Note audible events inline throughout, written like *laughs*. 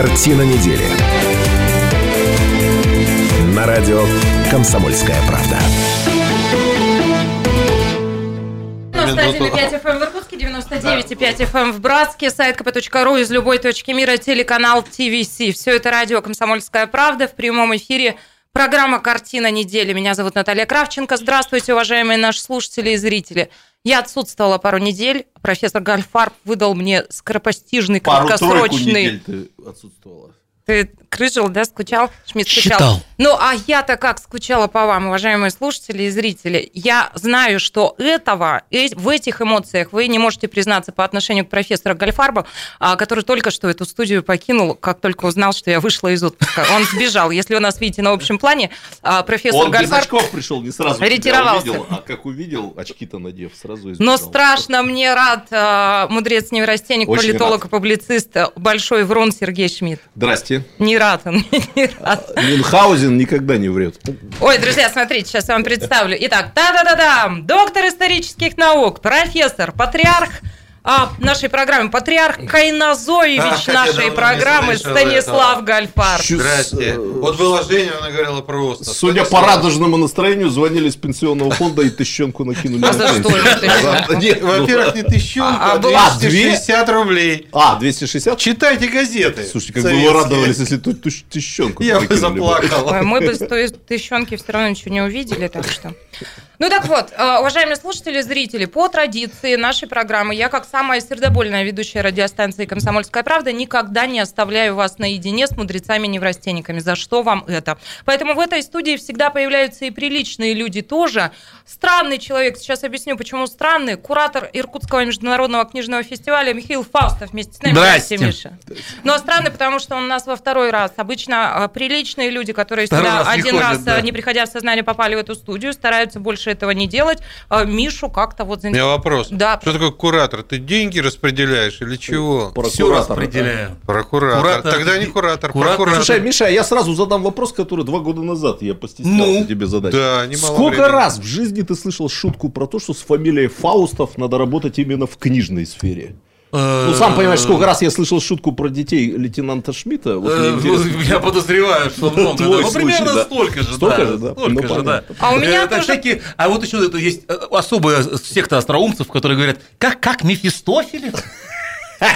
Картина недели. На радио «Комсомольская правда». 91,5 FM в Иркутске, 99,5 FM в Братске, сайт kp.ру из любой точки мира, телеканал ТВС. Все это радио «Комсомольская правда» в прямом эфире. Программа «Картина недели». Меня зовут Наталья Кравченко. Здравствуйте, уважаемые наши слушатели и зрители. Я отсутствовала пару недель. Профессор Гальфарб выдал мне скоропостижный, Пару-тройку краткосрочный... недель ты отсутствовала. Ты крыжил, да, скучал? Шмидт скучал. Считал. Ну, а я-то как скучала по вам, уважаемые слушатели и зрители. Я знаю, что этого, э- в этих эмоциях вы не можете признаться по отношению к профессору Гальфарбу, а, который только что эту студию покинул, как только узнал, что я вышла из отпуска. Он сбежал. Если вы нас видите на общем плане, а, профессор Он без Гальфарб... очков пришел, не сразу ретировался. увидел, а как увидел, очки-то надев, сразу Но избежал. страшно мне рад, а, мудрец неврастенник, Очень политолог рад. и публицист, большой врун Сергей Шмидт. Здрасте. Не рад он, не рад. Мюнхгаузен никогда не врет. Ой, друзья, смотрите, сейчас я вам представлю. Итак, да-да-да-да, доктор исторических наук, профессор, патриарх а, нашей программы, патриарх Кайназоевич *laughs* я нашей программы Станислав этого. Гальфар. Чу- Здрасте. э, Вот было Женя, она говорила просто. Судя по Станислав. радужному настроению, звонили с пенсионного фонда и тыщенку накинули. А за что тыщенку? *laughs* Во-первых, не тысячонка, А, а была- 260 рублей. А, 260? Читайте газеты. Слушайте, как бы вы радовались, если тут тыщ- тыщенку Я бы заплакал. Мы бы с той тыщенки все равно ничего не увидели, так что... Ну так вот, э, уважаемые слушатели зрители, по традиции нашей программы, я как самая сердобольная ведущая радиостанции «Комсомольская правда» никогда не оставляю вас наедине с мудрецами-неврастенниками. За что вам это? Поэтому в этой студии всегда появляются и приличные люди тоже. Странный человек, сейчас объясню, почему странный. Куратор Иркутского международного книжного фестиваля Михаил Фаустов вместе с нами. Здрасте. Миша. Но странный, потому что он у нас во второй раз. Обычно э, приличные люди, которые Второй сюда раз один ходят, раз, да. э, не приходя в сознание, попали в эту студию, стараются больше этого не делать. Э, Мишу как-то вот... У меня вопрос. Да. Что такое куратор? Ты деньги распределяешь или чего? Все распределяю. Прокуратор. Куратор. Тогда не куратор, Куратор. прокуратор. Слушай, Миша, я сразу задам вопрос, который два года назад я постеснялся Ну? тебе задать. Да, немало Сколько времени. раз в жизни ты слышал шутку про то, что с фамилией Фаустов надо работать именно в книжной сфере? Ну, сам понимаешь, сколько раз я слышал шутку про детей лейтенанта Шмидта. Вот Э, ну, Я подозреваю, что много. Ну, случай, примерно да. столько же, Столько да. же, да? Столько Ну, же, да. А у меня Это тоже- всякие- А вот еще это есть э, особая секта остроумцев, которые говорят, как, как Мефистофелев?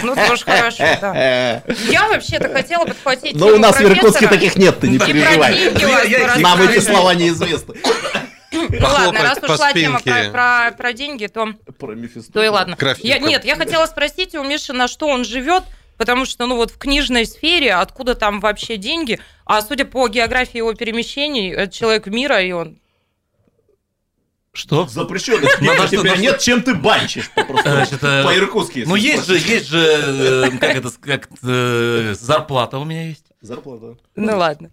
Ну, тоже хорошо, да. Я вообще-то хотела подхватить Но у нас в Иркутске таких нет, ты не переживай. Нам эти слова неизвестны. Ну ладно, раз ушла тема про, про- про деньги, то... Про. То и ладно. Я, нет, я хотела спросить у Миши, на что он живет, потому что, ну вот в книжной сфере, откуда там вообще деньги, а судя по географии его перемещений, это человек мира, и он... Что? Запрещенных *laughs* на книг теперь на нет, чем ты банчишь. э, По-иркутски. Ну, есть же, есть же, э, как это, как э, зарплата у меня есть. Зарплата. Ну ладно.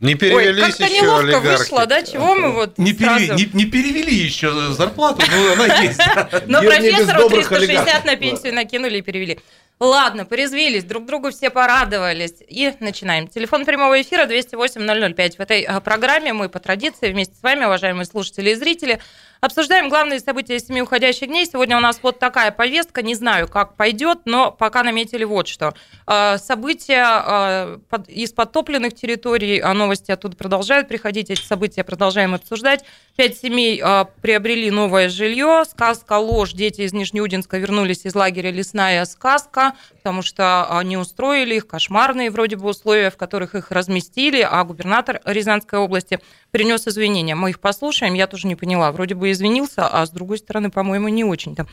Не Ой, перевелись как-то еще неловко олигархи. вышло, да? Чего мы вот Не, пере- не- не перевели еще зарплату, но она есть. *laughs* Но профессору добрых 360 олигархов. на пенсию накинули и перевели. Ладно, порезвились, друг другу все порадовались. И начинаем. Телефон прямого эфира 208-005. В этой а, программе мы по традиции вместе с вами, уважаемые слушатели и зрители, обсуждаем главные события семи уходящих дней. Сегодня у нас вот такая повестка. Не знаю, как пойдет, но пока наметили вот что. А, События под- из подтопленных территорий, а новости оттуда продолжают приходить. Эти события продолжаем обсуждать. Пять семей а, приобрели новое жилье. Сказка ложь. Дети из Нижнеудинска вернулись из лагеря «Лесная сказка», потому что они устроили их кошмарные вроде бы условия, в которых их разместили, а губернатор Рязанской области принес извинения. Мы их послушаем, я тоже не поняла. Вроде бы извинился, а с другой стороны, по-моему, не очень-то.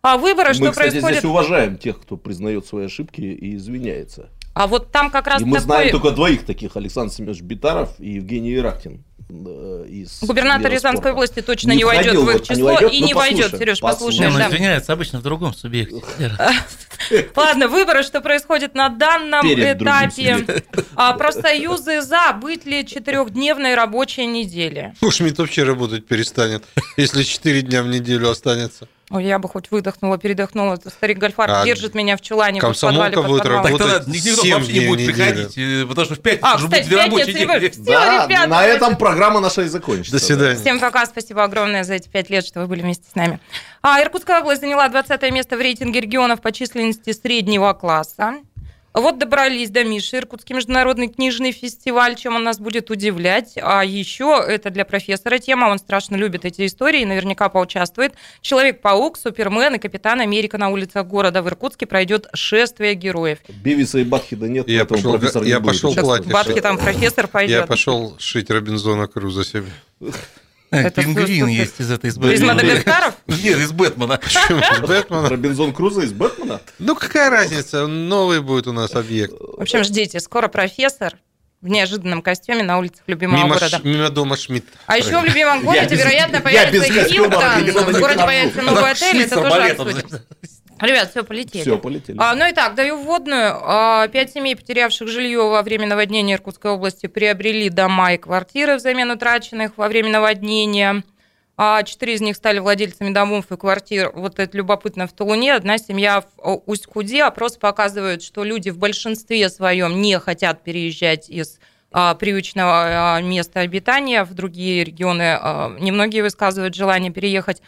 А выборы, что Мы, кстати, происходит? здесь уважаем тех, кто признает свои ошибки и извиняется. А вот там как раз И мы такой... знаем только двоих таких, Александр Семенович Битаров и Евгений Ирахтин. Э, из Губернатор Рязанской спорта. области точно Не не, войдет в их это, не число войдет, и не войдет. Сереж, Не, послушаем. ну, да. извиняется обычно в другом субъекте. *laughs* *laughs* Ладно, выборы, что происходит на данном этапе. А, профсоюзы за быть ли четырехдневной рабочей недели? Ну, Шмидт вообще работать перестанет, если 4 дня в неделю останется. Ой, я бы хоть выдохнула, передохнула. Старик Гольфар А держит меня в чулане под комсомолка подвале, под будет подвалом. Так работать тогда никто вообще не будет в приходить, потому что в пятницу А, уже кстати, будет две рабочие пятница, Егор, дни. все, Да, ребята, на этом программа наша и закончится. До свидания. Всем пока, спасибо огромное за эти пять лет, что вы были вместе с нами. А, Иркутская область заняла 20 место в рейтинге регионов по численности среднего класса. Вот добрались до Миши, Иркутский международный книжный фестиваль, чем он нас будет удивлять. А еще это для профессора тема, он страшно любит эти истории, наверняка поучаствует. Человек-паук, Супермен и Капитан Америка на улицах города в Иркутске пройдет шествие героев. Бивиса и Батхида нет, Я поэтому пошел- профессор не я будет пошел участвовать. платье шить. там профессор пойдет. Я пошел шить Робинзона Круза себе. Это Пингвин что- есть из этой из Из Бэтмена. Мадагаскаров? *laughs* Нет, из Бэтмена. Почему? С *laughs* Бэтмена? Робинзон Крузо из Бэтмена? Ну, какая разница? Новый будет у нас объект. В общем, ждите, скоро профессор в неожиданном костюме на улицах любимого Мимо, города. Ш- мимо дома Шмидт. А еще в любимом городе, вероятно, появится Хилтон. В городе появится новый отель, это тоже обсудим. Ребят, все, полетели. Все, полетели. А, ну и так, даю вводную. А, Пять семей, потерявших жилье во время наводнения Иркутской области, приобрели дома и квартиры взамен утраченных во время наводнения. А Четыре из них стали владельцами домов и квартир. Вот это любопытно в Тулуне. Одна семья в Усть-Куде. Опросы показывают, что люди в большинстве своем не хотят переезжать из а, привычного а, места обитания в другие регионы. А, Немногие высказывают желание переехать.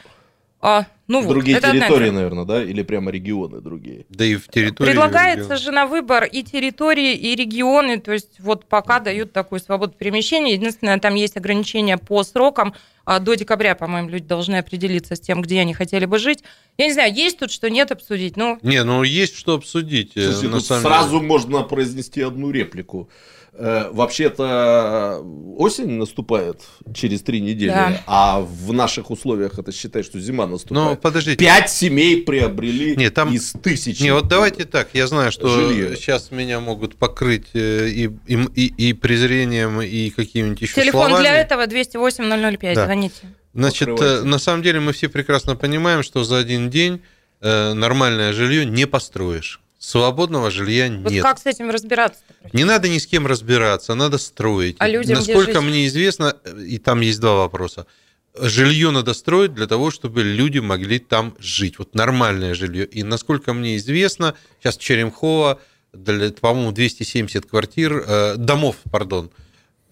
А, ну вот, Другие это одна территории, тема. наверное, да? Или прямо регионы другие? Да и в территории. Предлагается же на выбор и территории, и регионы, то есть вот пока дают такую свободу перемещения. Единственное, там есть ограничения по срокам. А До декабря, по-моему, люди должны определиться с тем, где они хотели бы жить. Я не знаю, есть тут что, нет обсудить. Ну, Не, ну есть что обсудить. э, Слушайте, на самом сразу деле. можно произнести одну реплику. Э, Вообще-то осень наступает через три недели, Да. а в наших условиях это считай, что зима Ну, наступает. подождите. Пять семей приобрели Не, там- из тысячи. Не, вот давайте так. Я знаю, что Жилье. сейчас меня могут покрыть э, и, и, и- и презрением, и какими-нибудь еще телефон словами. для этого 208-005, Да. звоните. Значит, э, на самом деле мы все прекрасно понимаем, что за один день э, нормальное жилье не построишь. Свободного жилья Вот нет. как с этим разбираться? Не надо ни с кем разбираться, надо строить. А людям где Насколько жить? мне известно, и там есть два вопроса. Жилье надо строить для того, чтобы люди могли там жить. Вот нормальное жилье. И насколько мне известно, сейчас для, по-моему, 270 квартир, э, домов, пардон,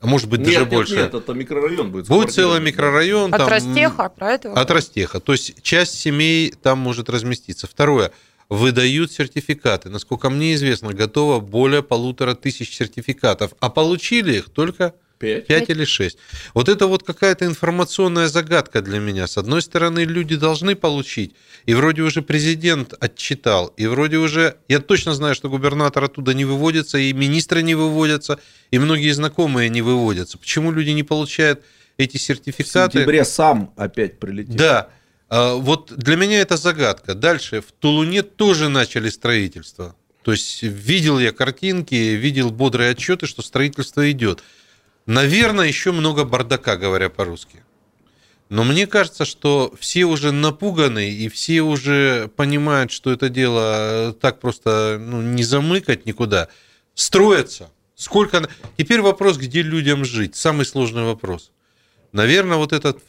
а может быть нет, даже нет, больше. нет, это микрорайон будет. Будет целый микрорайон. От там, Ростеха, про это? От Ростеха. То есть часть семей там может разместиться. Второе. Выдают сертификаты. Насколько мне известно, готово более полутора тысяч сертификатов. А получили их только Пять. 5 или 6. Вот это вот какая-то информационная загадка для меня. С одной стороны, люди должны получить, и вроде уже президент отчитал, и вроде уже, я точно знаю, что губернатор оттуда не выводится, и министры не выводятся, и многие знакомые не выводятся. Почему люди не получают эти В сертификаты? сентябре сам опять прилетит. Да. А, Вот для меня это загадка. Дальше в Тулуне тоже начали строительство. То есть видел я картинки, видел бодрые отчеты, что строительство идет. Наверное, еще много бардака, говоря по-русски. Но мне кажется, что все уже напуганы, и все уже понимают, что это дело э, так просто ну, не замыкать никуда. Строятся. Сколько... Теперь вопрос, где людям жить. Самый сложный вопрос. Наверное, вот этот,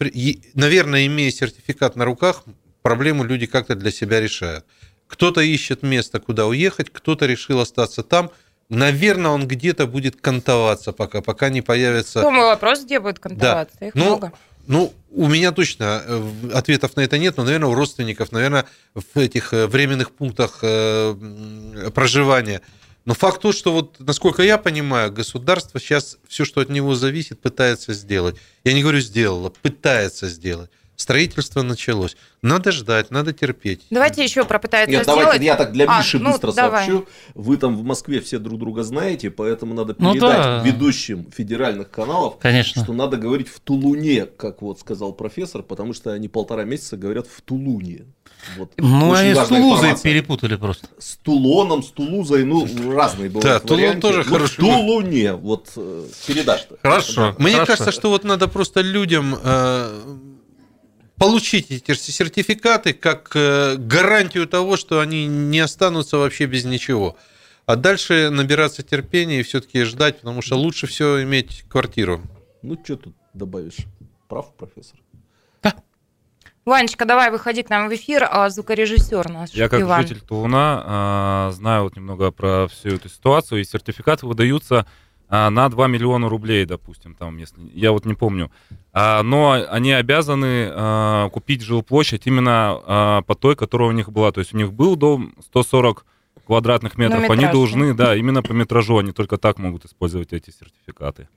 наверное, имея сертификат на руках, проблему люди как-то для себя решают. Кто-то ищет место, куда уехать, кто-то решил остаться там. Наверное, он где-то будет кантоваться пока, пока не появится... Думаю, вопрос, где будет кантоваться. Их Ну, много. Ну, у меня точно э, ответов на это нет, но, наверное, у родственников, наверное, в этих э, временных пунктах э, проживания. Но факт тот, что вот, насколько я понимаю, государство сейчас все, что от него зависит, пытается сделать. Я не говорю сделало, пытается сделать. Строительство началось. Надо ждать, надо терпеть. Давайте еще про пытается Нет, сделать. давайте я так для А, Миши ну, быстро давай. сообщу. Вы там в Москве все друг друга знаете, поэтому надо Ну передать да. ведущим федеральных каналов, Конечно. что надо говорить в Тулуне, как вот сказал профессор, потому что они полтора месяца говорят в Тулуне. Вот. Ну, Очень они с Тулузой информация. перепутали просто. С Тулоном, с Тулузой, ну, разные бывают Да, Тулон варианты. тоже Ну, хороший В Тулуне, вот э, передашь-то. Хорошо. Мне Хорошо. кажется, что вот надо просто людям э, получить эти сертификаты как э, гарантию того, что они не останутся вообще без ничего. А дальше набираться терпения и все-таки ждать, потому что лучше все иметь квартиру. Ну, что тут добавишь? Прав, профессор? Ванечка, давай выходи к нам в эфир, а звукорежиссер наш Я как Иван. житель Тулуна а, знаю вот немного про всю эту ситуацию, и сертификаты выдаются а, на 2 миллиона рублей, допустим, там, если я вот не помню. А, но они обязаны а, купить жилплощадь именно а, по той, которая у них была. То есть у них был дом 140 квадратных метров, они метраж, должны, да, именно по метражу, они только так могут использовать эти сертификаты.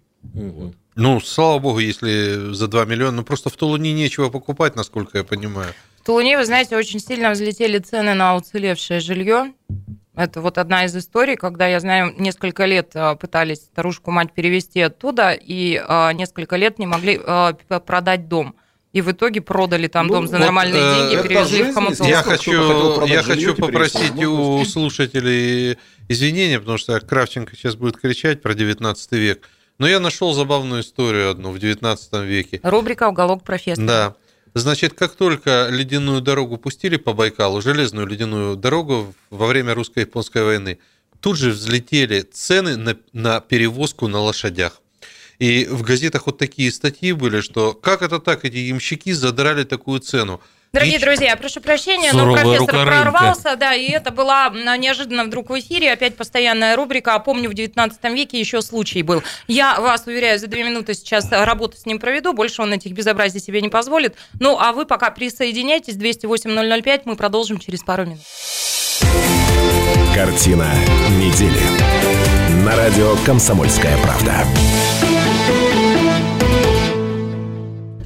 Ну, слава богу, если за 2 миллиона, ну просто в Тулуне нечего покупать, насколько я понимаю. В Тулуне, вы знаете, очень сильно взлетели цены на уцелевшее жилье. Это вот одна из историй, когда, я знаю, несколько лет а, пытались старушку-мать перевести оттуда, и а, несколько лет не могли а, продать дом. И в итоге продали там Ну, дом за вот, нормальные э, деньги, перевезли в Хомутово. Я хочу, я хочу попросить у слушателей извинения, потому что Кравченко сейчас будет кричать про 19 век. Но я нашел забавную историю одну в 19 веке. Рубрика «Уголок профессора». Да. Значит, как только ледяную дорогу пустили по Байкалу, железную ледяную дорогу во время русско-японской войны, тут же взлетели цены на, на перевозку на лошадях. И в газетах вот такие статьи были, что как это так, эти ямщики задрали такую цену. Дорогие И- друзья, прошу прощения, но Суровая профессор рука рынка. прорвался, да, и это была неожиданно вдруг в эфире, опять постоянная рубрика, а помню, в 19 веке еще случай был. Я вас уверяю, за две минуты сейчас работу с ним проведу, больше он этих безобразий себе не позволит. Ну, а вы пока присоединяйтесь, 208-005, мы продолжим через пару минут. Картина недели. На радио «Комсомольская правда».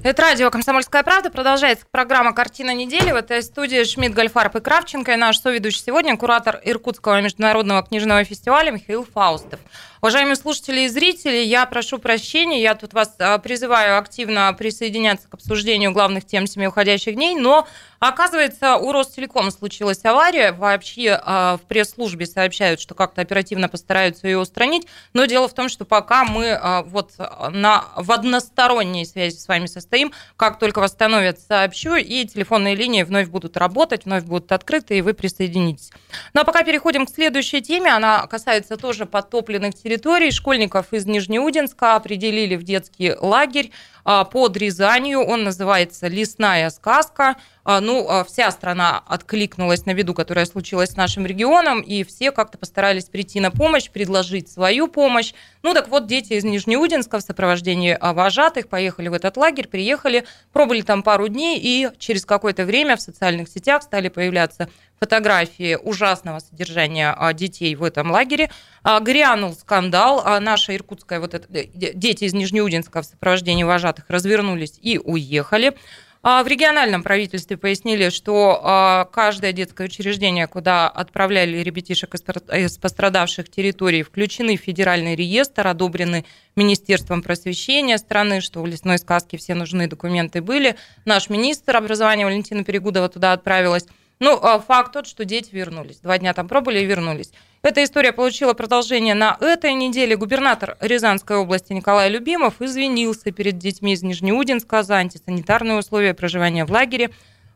Это радио «Комсомольская правда». Продолжается программа «Картина недели». В этой студии Шмидт, Гольфарб и Кравченко. И наш соведущий сегодня куратор Иркутского международного книжного фестиваля Михаил Фаустов. Уважаемые слушатели и зрители, я прошу прощения, я тут вас а, призываю активно присоединяться к обсуждению главных тем семи уходящих дней, но оказывается, у Ростелеком случилась авария, вообще а, в пресс-службе сообщают, что как-то оперативно постараются ее устранить, но дело в том, что пока мы а, вот на, в односторонней связи с вами состоим, как только восстановят, сообщу, и телефонные линии вновь будут работать, вновь будут открыты, и вы присоединитесь. Ну а пока переходим к следующей теме, она касается тоже подтопленных территорий. Школьников из Нижнеудинска определили в детский лагерь под Рязанью. Он называется «Лесная сказка». А, Ну, а, вся страна откликнулась на беду, которая случилась с нашим регионом, и все как-то постарались прийти на помощь, предложить свою помощь. Ну, так вот, дети из Нижнеудинска в сопровождении а, вожатых поехали в этот лагерь, приехали, пробыли там пару дней, и через какое-то время в социальных сетях стали появляться фотографии ужасного содержания а, детей в этом лагере. А, Грянул скандал. А, Наша иркутская, вот это, э, дети из Нижнеудинска в сопровождении вожатых развернулись и уехали. А В региональном правительстве пояснили, что а, каждое детское учреждение, куда отправляли ребятишек из пострадавших территорий, включены в федеральный реестр, одобрены Министерством просвещения страны, что в лесной сказке все нужные документы были. Наш министр образования Валентина Перегудова туда отправилась. Ну, а, факт тот, что дети вернулись. Два дня там пробыли и вернулись. Эта история получила продолжение на этой неделе. Губернатор Рязанской области Николай Любимов извинился перед детьми из Нижнеудинска за антисанитарные условия проживания в лагере.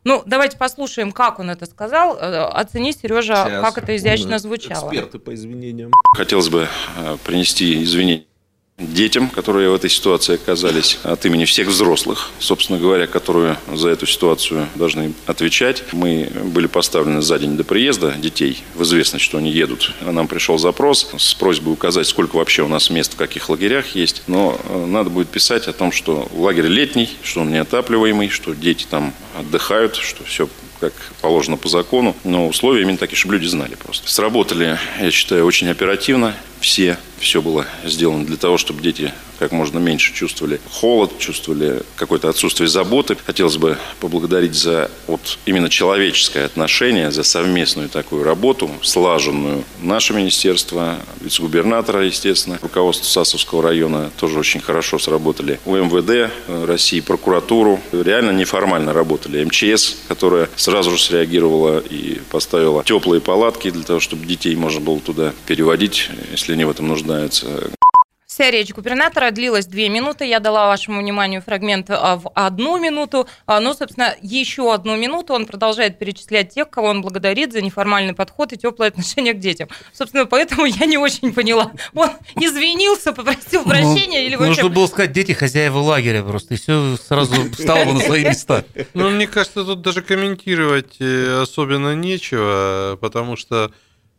Ну, давайте послушаем, как он это сказал. Э, Оцени, Сережа, Сейчас. как это изящно звучало. Эксперты по извинениям. Хотелось бы э, принести извинения детям, которые в этой ситуации оказались, от имени всех взрослых, собственно говоря, которые за эту ситуацию должны отвечать. Мы были поставлены за день до приезда детей в известность, что они едут. Нам пришел запрос с просьбой указать, сколько вообще у нас мест в каких лагерях есть. Но э, надо будет писать о том, что лагерь летний, что он неотапливаемый, что дети там отдыхают, что все как положено по закону, но условия именно такие, чтобы люди знали просто. Сработали, я считаю, очень оперативно. Все, все было сделано для того, чтобы дети как можно меньше чувствовали холод, чувствовали какое-то отсутствие заботы. Хотелось бы поблагодарить за вот именно человеческое отношение, за совместную такую работу, слаженную. Наше министерство, вице-губернатора, естественно, руководство Сасовского района тоже очень хорошо сработали. У МВД э, России, прокуратуру. Реально неформально работали. МЧС, которая сразу же среагировала и поставила теплые палатки для того, чтобы детей можно было туда переводить, если они в этом нуждаются. Вся речь губернатора длилась две минуты. Я дала вашему вниманию фрагмент а, в одну минуту. А, Ну, собственно, еще одну минуту он продолжает перечислять тех, кого он благодарит за неформальный подход и теплое отношение к детям. Собственно, поэтому я не очень поняла. Он извинился, попросил прощения или Ну, вообще... Нужно было сказать, дети хозяева лагеря просто, и все сразу стало бы на свои *laughs* места. Ну, мне кажется, тут даже комментировать э, особенно нечего, потому что,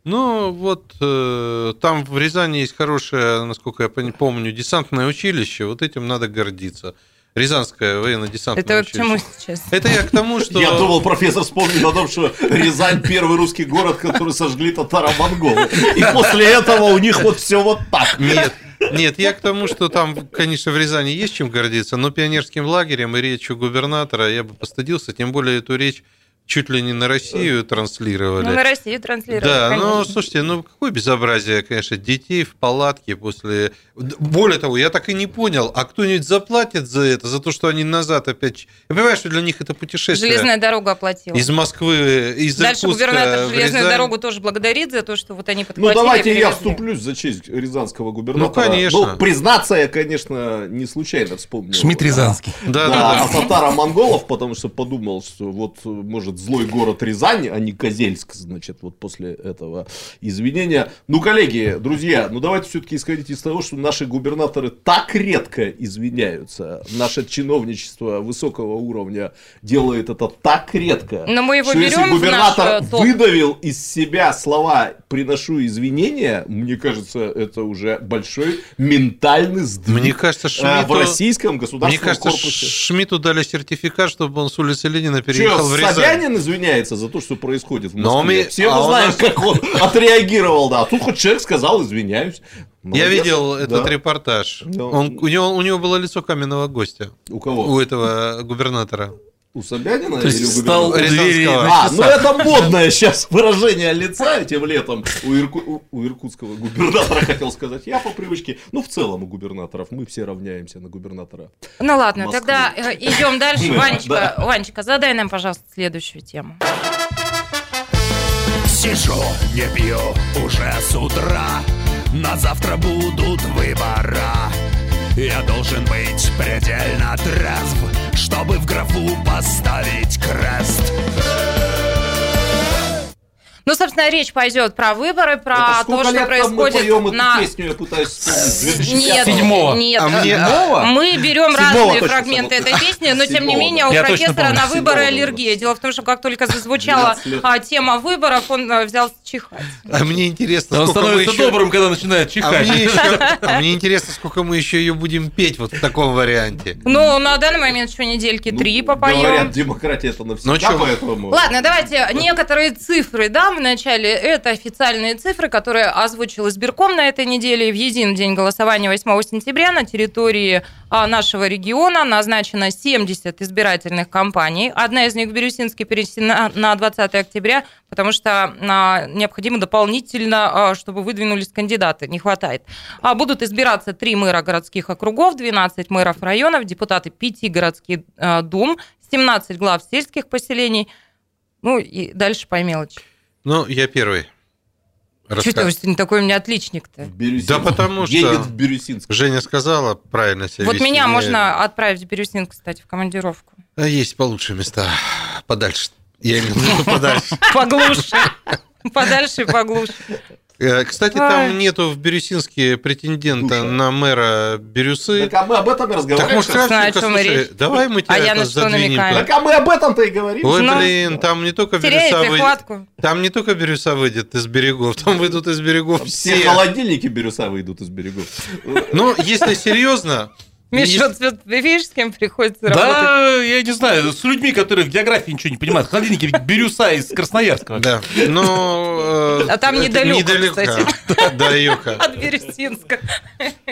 ну, вот э, там в Рязани есть хорошее, насколько я помню, десантное училище, вот этим надо гордиться. Рязанское военно-десантное Это вы к училище. чему сейчас? Это я к тому, *laughs* что... Я думал, профессор вспомнил о том, что Рязань первый русский город, который сожгли татаро-монголы. И после этого у них вот все вот так. Нет, нет, я к тому, что там, конечно, в Рязани есть чем гордиться, но пионерским лагерем и речью губернатора я бы постыдился, тем более эту речь чуть ли не на Россию транслировали. Ну, на Россию транслировали, Да, ну, конечно. слушайте, ну, какое безобразие, конечно, детей в палатке после... Более того, я так и не понял, а кто-нибудь заплатит за это, за то, что они назад опять... Я понимаю, что для них это путешествие Железная дорога оплатила. из Москвы, из Дальше Иркутска губернатор железную Рязань. дорогу тоже благодарит за то, что вот они Ну подхватили. давайте я вступлюсь за честь рязанского губернатора. Ну, конечно. Ну, признаться, я, конечно, не случайно вспомнил. Шмидт Рязанский. Да, Да, да, о татаро-монголов, потому что подумал, что вот, э, может, злой город Рязань, а не Козельск, значит, вот после этого извинения. Ну, коллеги, друзья, ну давайте все-таки исходить из того, что наши губернаторы так редко извиняются, наше чиновничество высокого уровня делает это так редко, Но мы его что если берем в губернатор наш, э, топ. выдавил из себя слова «приношу извинения», мне кажется, это уже большой ментальный сдвиг Мне кажется, э, в Шмидту... российском государственном Мне кажется, корпусе. Шмидту дали сертификат, чтобы он с улицы Ленина Че, переехал в Рязань. Собянин извиняется за то, что происходит в Но Москве? мы- Все а мы знаем, нас- как он *laughs* отреагировал, да. А тут хоть человек сказал, извиняюсь. Я Молодец. видел этот Да. репортаж. Да. Он, у, него, у него было лицо каменного гостя. У кого? У этого губернатора. У Собянина То или у есть встал у губернатора? двери А, ну это модное сейчас выражение лица этим летом у, Ирку- у- у иркутского губернатора, хотел сказать. Я по привычке, ну в целом у губернаторов, мы все равняемся на губернатора. Ну ладно, Москвы. тогда э, идем дальше. *laughs* Да, Ванечка, Ванечка, задай нам, пожалуйста, следующую тему. Сижу, не пью уже с утра На завтра будут выбора Я должен быть предельно трезв Чтобы в графу поставить крест Ну, собственно, речь пойдет про выборы, про Это то, что мы происходит эту на... песню, я пытаюсь вспомнить. 2005 Нет, Седьмого. нет. А мне- э, Мы берем Седьмого разные фрагменты самого. этой песни, но тем не менее да. у профессора на выборы Седьмого, да. аллергия. Дело в том, что как только зазвучала 12 лет. а, тема выборов, он э, взялся чихать. А мне интересно, Он сколько мы становится еще... добрым, когда начинает А чихать. мне, еще- а мне интересно, сколько мы еще ее будем петь вот в таком варианте. Ну, на данный момент еще недельки Ну, три Говорят, попоем. демократия это навсегда, Ну, чё? поэтому... Ладно, давайте некоторые цифры дам в начале. Это официальные цифры, которые озвучил избирком на этой неделе. В един день голосования 8 сентября на территории а, нашего региона назначено 70 избирательных кампаний. Одна из них в Бирюсинске перенесена на 20 октября, потому что а, необходимо дополнительно, а, чтобы выдвинулись кандидаты, не хватает. Будут избираться три мэра городских округов, 12 мэров районов, депутаты пяти городских дум, 17 глав сельских поселений, ну и дальше по мелочи. Ну, я первый. Что Раска- ты уж не такой у меня отличник-то? Бирюсинск. Да потому что- Едет в Бирюсинск. Женя сказала правильно себя Вот вести. меня Мне- можно отправить в Бирюсин, кстати, в командировку. А есть получше места. Подальше. Я имею в виду подальше. *laughs* Поглуше. Подальше и поглуше. Э, Кстати, Ай. там нету в Бирюсинске претендента Душа. на мэра Бирюсы. Так а мы об этом и Так разговариваем. может, Кравченко, слушай, речь. давай мы тебя А я на что задвинем намекаю? Так а мы об этом-то и говорим. Ой, Ну, блин, там не только Бирюса выйдет. хватку. Там не только Бирюса выйдет из берегов, там выйдут из берегов Все все. холодильники Бирюса выйдут из берегов. Ну, если серьезно, Миша, вот, видишь, с кем приходится работать? Да, я не знаю, с людьми, которые в географии ничего не понимают. Холодильники Бирюса из Красноярска. да, но... э, А там недалеко, недалеко. кстати. Да, Юка. От Бирюсинска.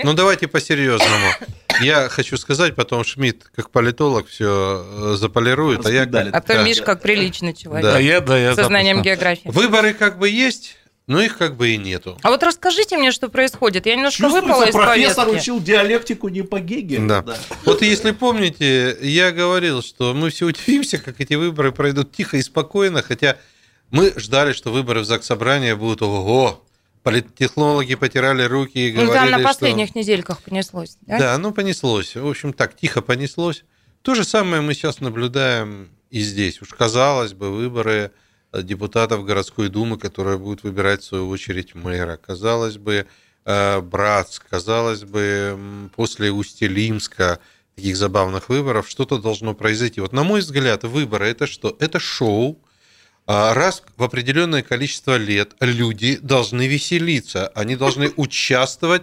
Ну, давайте по-серьезному. Я хочу сказать, потом Шмидт, как политолог, все заполирует, а я... А то. Миш как приличный человек. Да. А я, да, я Со знанием запросто. географии. Выборы как бы есть, но их как бы и нету. А вот расскажите мне, что происходит. Я немножко выпала Чувствуется, из профессор повестки. учил диалектику не по Геге. Да. Вот если помните, я говорил, что мы все удивимся, как эти выборы пройдут тихо и спокойно, хотя мы ждали, что выборы в ЗАГС Собрания будут ого Политтехнологи потирали руки и Ну, говорили, там на что... последних недельках понеслось. Да? Да, ну понеслось. В общем, так, тихо понеслось. То же самое мы сейчас наблюдаем и здесь. Уж казалось бы, выборы депутатов городской думы, которая будет выбирать в свою очередь мэра. Казалось бы, э, Братск, казалось бы, после Устилимска таких забавных выборов что-то должно произойти. Вот на мой взгляд, выборы это что? Это шоу, а раз в определенное количество лет люди должны веселиться, они должны *laughs* участвовать,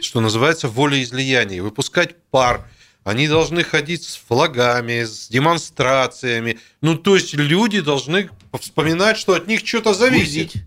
что называется, в волеизлиянии, выпускать пар, Они должны ходить с флагами, с демонстрациями. Ну, то есть люди должны вспоминать, что от них что-то зависит. Бузить.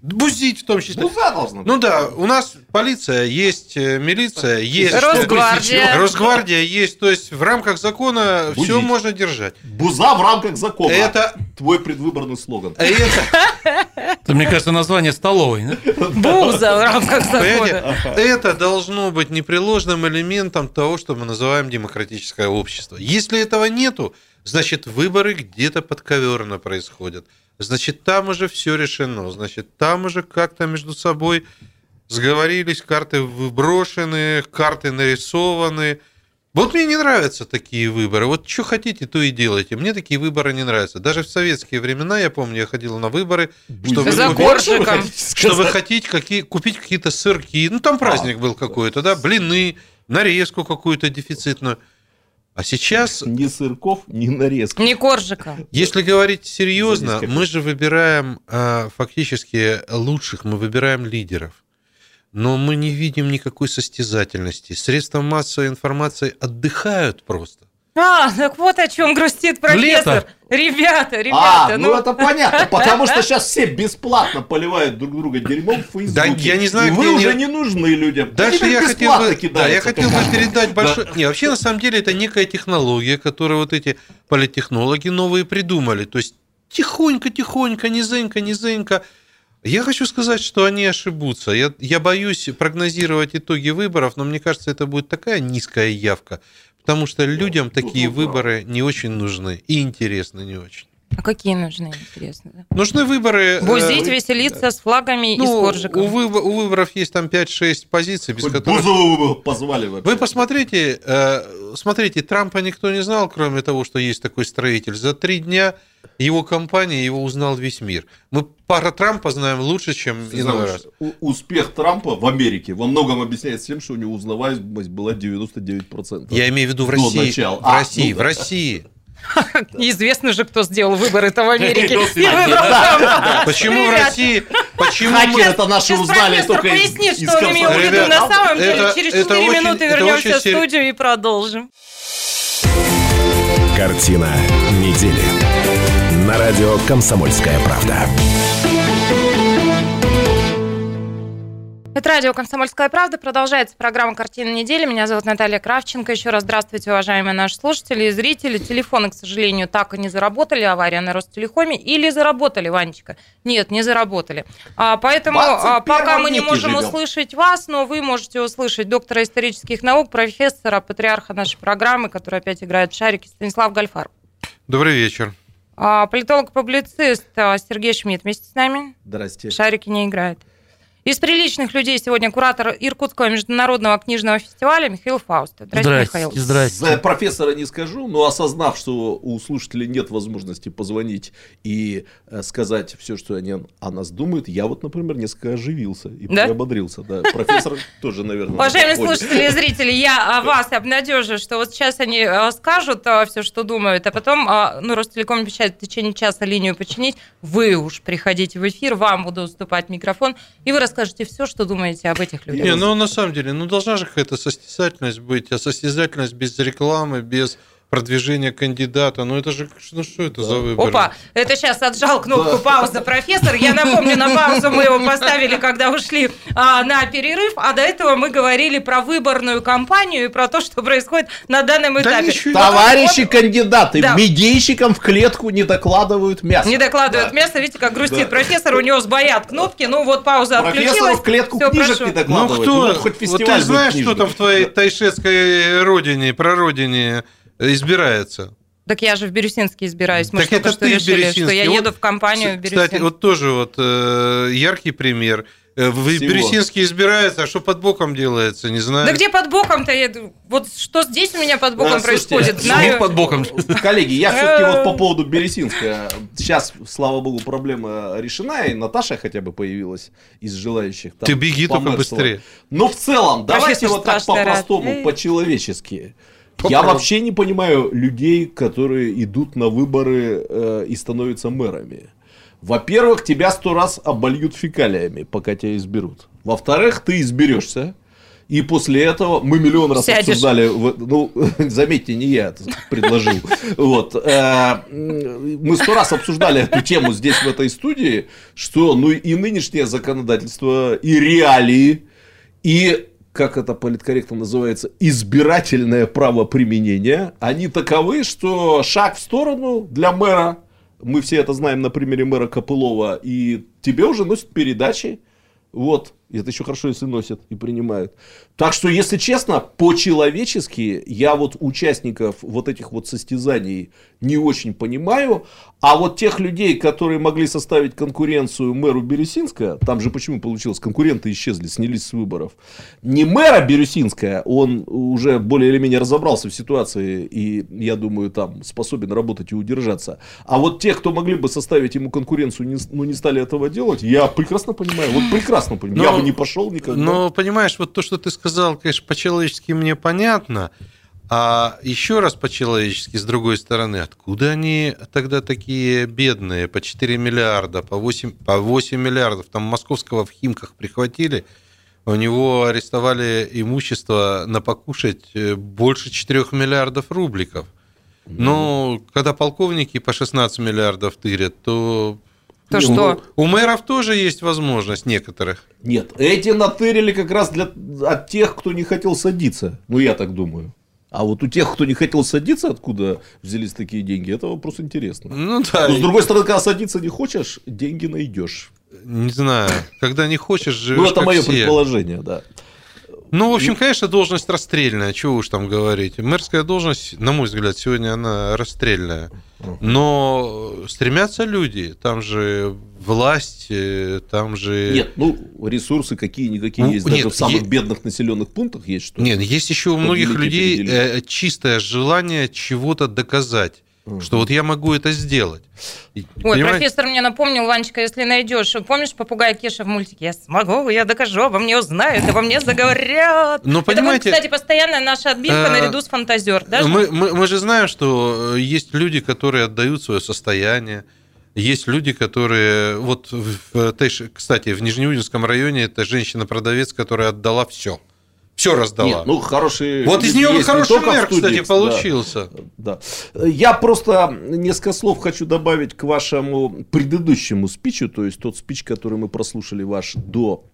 Бузить в том числе. Буза должна быть. Ну да, у нас полиция есть, э, милиция есть, Росгвардия. Росгвардия есть, то есть в рамках закона Бузить. все можно держать. Буза в рамках закона. Это, твой предвыборный слоган. это, *laughs* Это, мне кажется, название столовой. Буза в рамках закона. это должно быть непреложным элементом того, что мы называем демократическое общество. Если этого нету, значит выборы где-то подковерно происходят. Значит, там уже все решено. Значит, там уже как-то между собой сговорились, карты выброшены, карты нарисованы. Вот мне не нравятся такие выборы. Вот что хотите, то и делайте. Мне такие выборы не нравятся. Даже в советские времена, я помню, я ходил на выборы, чтобы, За купить- *laughs* чтобы хотеть какие, купить какие-то сырки. Ну, там праздник был какой-то, да, блины, нарезку какую-то дефицитную. А сейчас Ни сырков, ни нарезки. Не коржика. если говорить серьезно, мы же выбираем а, фактически лучших, мы выбираем лидеров. Но мы не видим никакой состязательности. Средства массовой информации отдыхают просто. А, так вот о чем грустит профессор. Лето. Ребята, А, ребята, ну, это понятно, потому что *laughs* сейчас все бесплатно поливают друг друга дерьмом в Фейсбуке. Да, я не знаю, и вы уже не- нужны людям. Дальше Теперь я хотел бы, да, я хотел бы передать большой... Не, вообще, на самом деле, это некая технология, которую вот эти политтехнологи новые придумали. То есть тихонько-тихонько, низенько, низенько. Я хочу сказать, что они ошибутся. Я, я боюсь прогнозировать итоги выборов, но мне кажется, это будет такая низкая явка, потому что людям такие выборы не очень нужны и интересны не очень. А какие нужны, интересно? Нужны выборы... э, Бузить, веселиться с флагами и с ну, коржиком. у, выбо- у выборов есть там 5-6 позиций, без Хоть которых... Бузову бы позвали вообще. Вы посмотрите, э, смотрите, Трампа никто не знал, кроме того, что есть такой строитель. За три дня его компания, его узнал весь мир. Мы про Трампа знаем лучше, чем Ты иной знаешь, раз. успех Трампа в Америке во многом объясняется тем, что у него узнаваемость была 99%. Я имею в виду в До России. начала. В А, России, ну в да. России. *laughs* Известно же, кто сделал выборы-то в Америке. Ну, И выбрал Трампа. Почему в России? Почему мы... это наши узнали только пояснит, что он имел в виду на самом деле. Через это 4 очень- минуты вернемся в студию и продолжим. Картина недели. На радио «Комсомольская правда». Это радио «Комсомольская правда». Продолжается программа «Картина недели». Меня зовут Наталья Кравченко. Еще раз здравствуйте, уважаемые наши слушатели и зрители. Телефоны, к сожалению, так и не заработали. Авария на Ростелекоме. Или заработали, Ванечка? Нет, не заработали. А, поэтому а, 21 пока мы не можем живем. услышать вас, но вы можете услышать доктора исторических наук, профессора, патриарха нашей программы, который опять играет в шарики, Станислав Гальфар. Добрый вечер. А, Политолог-публицист а, Сергей Шмидт вместе с нами. Здрасте. Шарики не играет. Из приличных людей сегодня куратор Иркутского международного книжного фестиваля Михаил Фауст. Здравствуйте, Михаил. Здрасте, здрасте. За профессора не скажу, но осознав, что у слушателей нет возможности позвонить и э, сказать все, что они о нас думают, я вот, например, несколько оживился и Да? приободрился. Да. Профессор *laughs* тоже, наверное. *laughs* Уважаемые слушатели и зрители, я вас обнадежу, что вот сейчас они а, скажут все, что думают, а потом, ну, Ростелеком обещает в течение часа линию починить, вы уж приходите в эфир, вам буду уступать микрофон, и вы расскажете все, что думаете об этих людях. Не, ну на самом деле, ну должна же какая-то состязательность быть, а состязательность без рекламы, без продвижения кандидата, ну это же, ну что это за выборы? Опа, это сейчас отжал кнопку пауза профессор. Я напомню, на паузу мы его поставили, когда ушли а, на перерыв, а до этого мы говорили про выборную кампанию и про то, что происходит на данном Да этапе. Вот он- Товарищи кандидаты, Да. медийщикам в клетку не докладывают мясо. Не докладывают Да. мясо, видите, как грустит Да. профессор, у него сбоят кнопки, ну вот пауза Профессору отключилась. в клетку Всё, книжек прошу. не Ну докладывают. кто? вот хоть вот фестиваль ты знаешь, что там в твоей тайшетской родине, прародине избирается? Так я же в Бирюсинске избираюсь. Мы Так это что ты в решили, что я еду Вот, в компанию в Кстати, Бирюсинск. вот тоже вот э, яркий пример. Э, В Всего. Бирюсинске избирается, а что под боком делается, не знаю. Да где под боком-то? Я- Вот что здесь у меня под боком слушайте, происходит, ну, знаю. под боком. Коллеги, я все-таки вот по поводу Бересинска. Сейчас, слава богу, проблема решена, и Наташа хотя бы появилась из желающих. там Ты беги только быстрее. Но в целом, давайте вот так по-простому, по-человечески. Я вообще не понимаю людей, которые идут на выборы э, и становятся мэрами. Во-первых, тебя сто раз обольют фекалиями, пока тебя изберут. Во-вторых, ты изберешься. И после этого мы миллион раз Сядешь. обсуждали, ну, *laughs* заметьте, не я это предложил. Вот. э, Мы сто раз обсуждали эту тему здесь, в этой студии, что ну и нынешнее законодательство, и реалии, и как это политкорректно называется, избирательное право применения, они таковы, что шаг в сторону для мэра, мы все это знаем на примере мэра Копылова, и тебе уже носят передачи, вот, и это еще хорошо, если носят и принимают. Так что, если честно, по-человечески я вот участников вот этих вот состязаний не очень понимаю, а вот тех людей, которые могли составить конкуренцию мэру Бирюсинска, там же почему получилось, конкуренты исчезли, снялись с выборов. Не мэра Бирюсинская, он уже более или менее разобрался в ситуации и, я думаю, там способен работать и удержаться. А вот те, кто могли бы составить ему конкуренцию, не, с- ну не стали этого делать, я прекрасно понимаю, вот прекрасно понимаю. я Ну, бы не пошел никогда. Но, понимаешь, вот то, что ты сказал, конечно, по-человечески мне понятно. А еще раз по-человечески, с другой стороны, откуда они тогда такие бедные, по 4 миллиарда, по 8, по 8 миллиардов, там московского в Химках прихватили, у него арестовали имущество на покушать э, больше 4 миллиардов рубликов. Но когда полковники по 16 миллиардов тырят, то... То у- что? У мэров тоже есть возможность некоторых. Нет, эти натырили как раз для, от тех, кто не хотел садиться. Ну, я так думаю. А вот у тех, кто не хотел садиться, откуда взялись такие деньги, это вопрос интересный. Ну да, Но, с другой стороны, когда садиться не хочешь, деньги найдешь. не знаю, когда не хочешь, живешь Ну, это как мое все. предположение, да. Ну, в общем, конечно, должность расстрельная, чего уж там говорить. Мэрская должность, на мой взгляд, сегодня она расстрельная. Но стремятся люди, там же власть, э, там же... Нет, ну, ресурсы какие-никакие Ну, есть. нет, Даже в самых е- бедных населенных пунктах есть что. Нет, есть еще у многих людей э, чистое желание чего-то доказать, что вот я могу это сделать. Ой, понимаете? профессор мне напомнил, Ванечка, если найдешь, помнишь попугая Кеша в мультике? Я смогу, я докажу, обо мне узнают, обо мне заговорят. Ну, Это будет, понимаете, кстати, постоянная наша отбивка э, наряду с фантазер. да? Мы, мы, мы же знаем, что э, есть люди, которые отдают свое состояние. Есть люди, которые... Вот, в кстати, в Нижнеудинском районе это женщина-продавец, которая отдала все. Все раздала. Нет, ну, хорошие... вот из нее не хороший в мэр, студии, кстати, да. получился. Да. Я просто несколько слов хочу добавить к вашему предыдущему спичу, то есть тот спич, который мы прослушали ваш до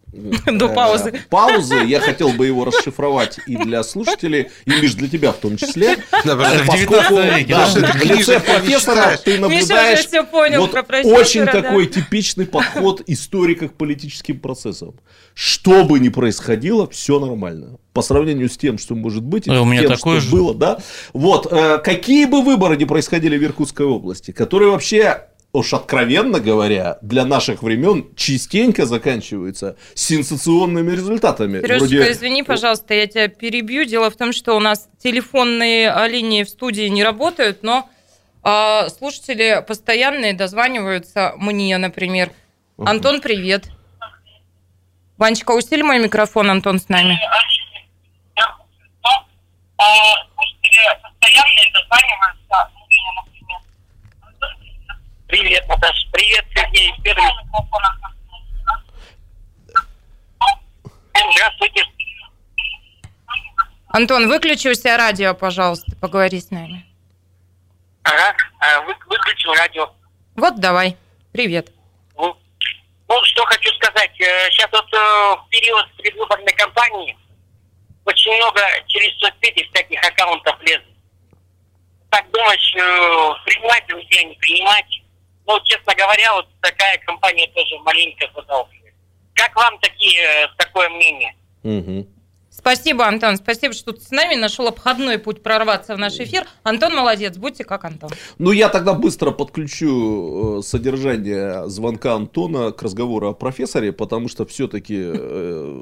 До э, паузы. паузы. Я хотел бы его расшифровать и для слушателей, и Миш, для тебя в том числе. Да, в Поскольку, 19 веке, да, в лице профессора ты наблюдаешь вот очень такой типичный подход историка к политическим процессам. Что бы ни происходило, все нормально. По сравнению с тем, что может быть, и Ой, у меня тем, такое что же. было, да. Вот, э, какие бы выборы ни происходили в Иркутской области, которые вообще уж откровенно говоря, для наших времен частенько заканчиваются сенсационными результатами. Сережечка, Вроде- извини, пожалуйста, я тебя перебью. Дело в том, что у нас телефонные а, линии в студии не работают, но а, слушатели постоянные дозваниваются мне, например. Ага. Антон, привет. Ванечка, усиль мой микрофон, Антон с нами. Привет, Наташа. Привет, Сергей. Первый. Здравствуйте. Антон, выключи у себя радио, пожалуйста, поговори с нами. Ага, а, вы- выключил радио. Вот давай. Привет. Ну, ну, что хочу сказать. Сейчас вот э, в период предвыборной кампании очень много через соцсети всяких аккаунтов лезет. Так думаешь, э, принимать друзья, не принимать. Ну, честно говоря, вот такая компания тоже маленько подалбливает. Как вам такие, э, такое мнение? Мгм. Спасибо, Антон. Спасибо, что ты с нами нашел обходной путь прорваться в наш эфир. Антон молодец, будьте как Антон. Ну, я тогда быстро подключу э, содержание звонка Антона к разговору о профессоре, потому что все-таки,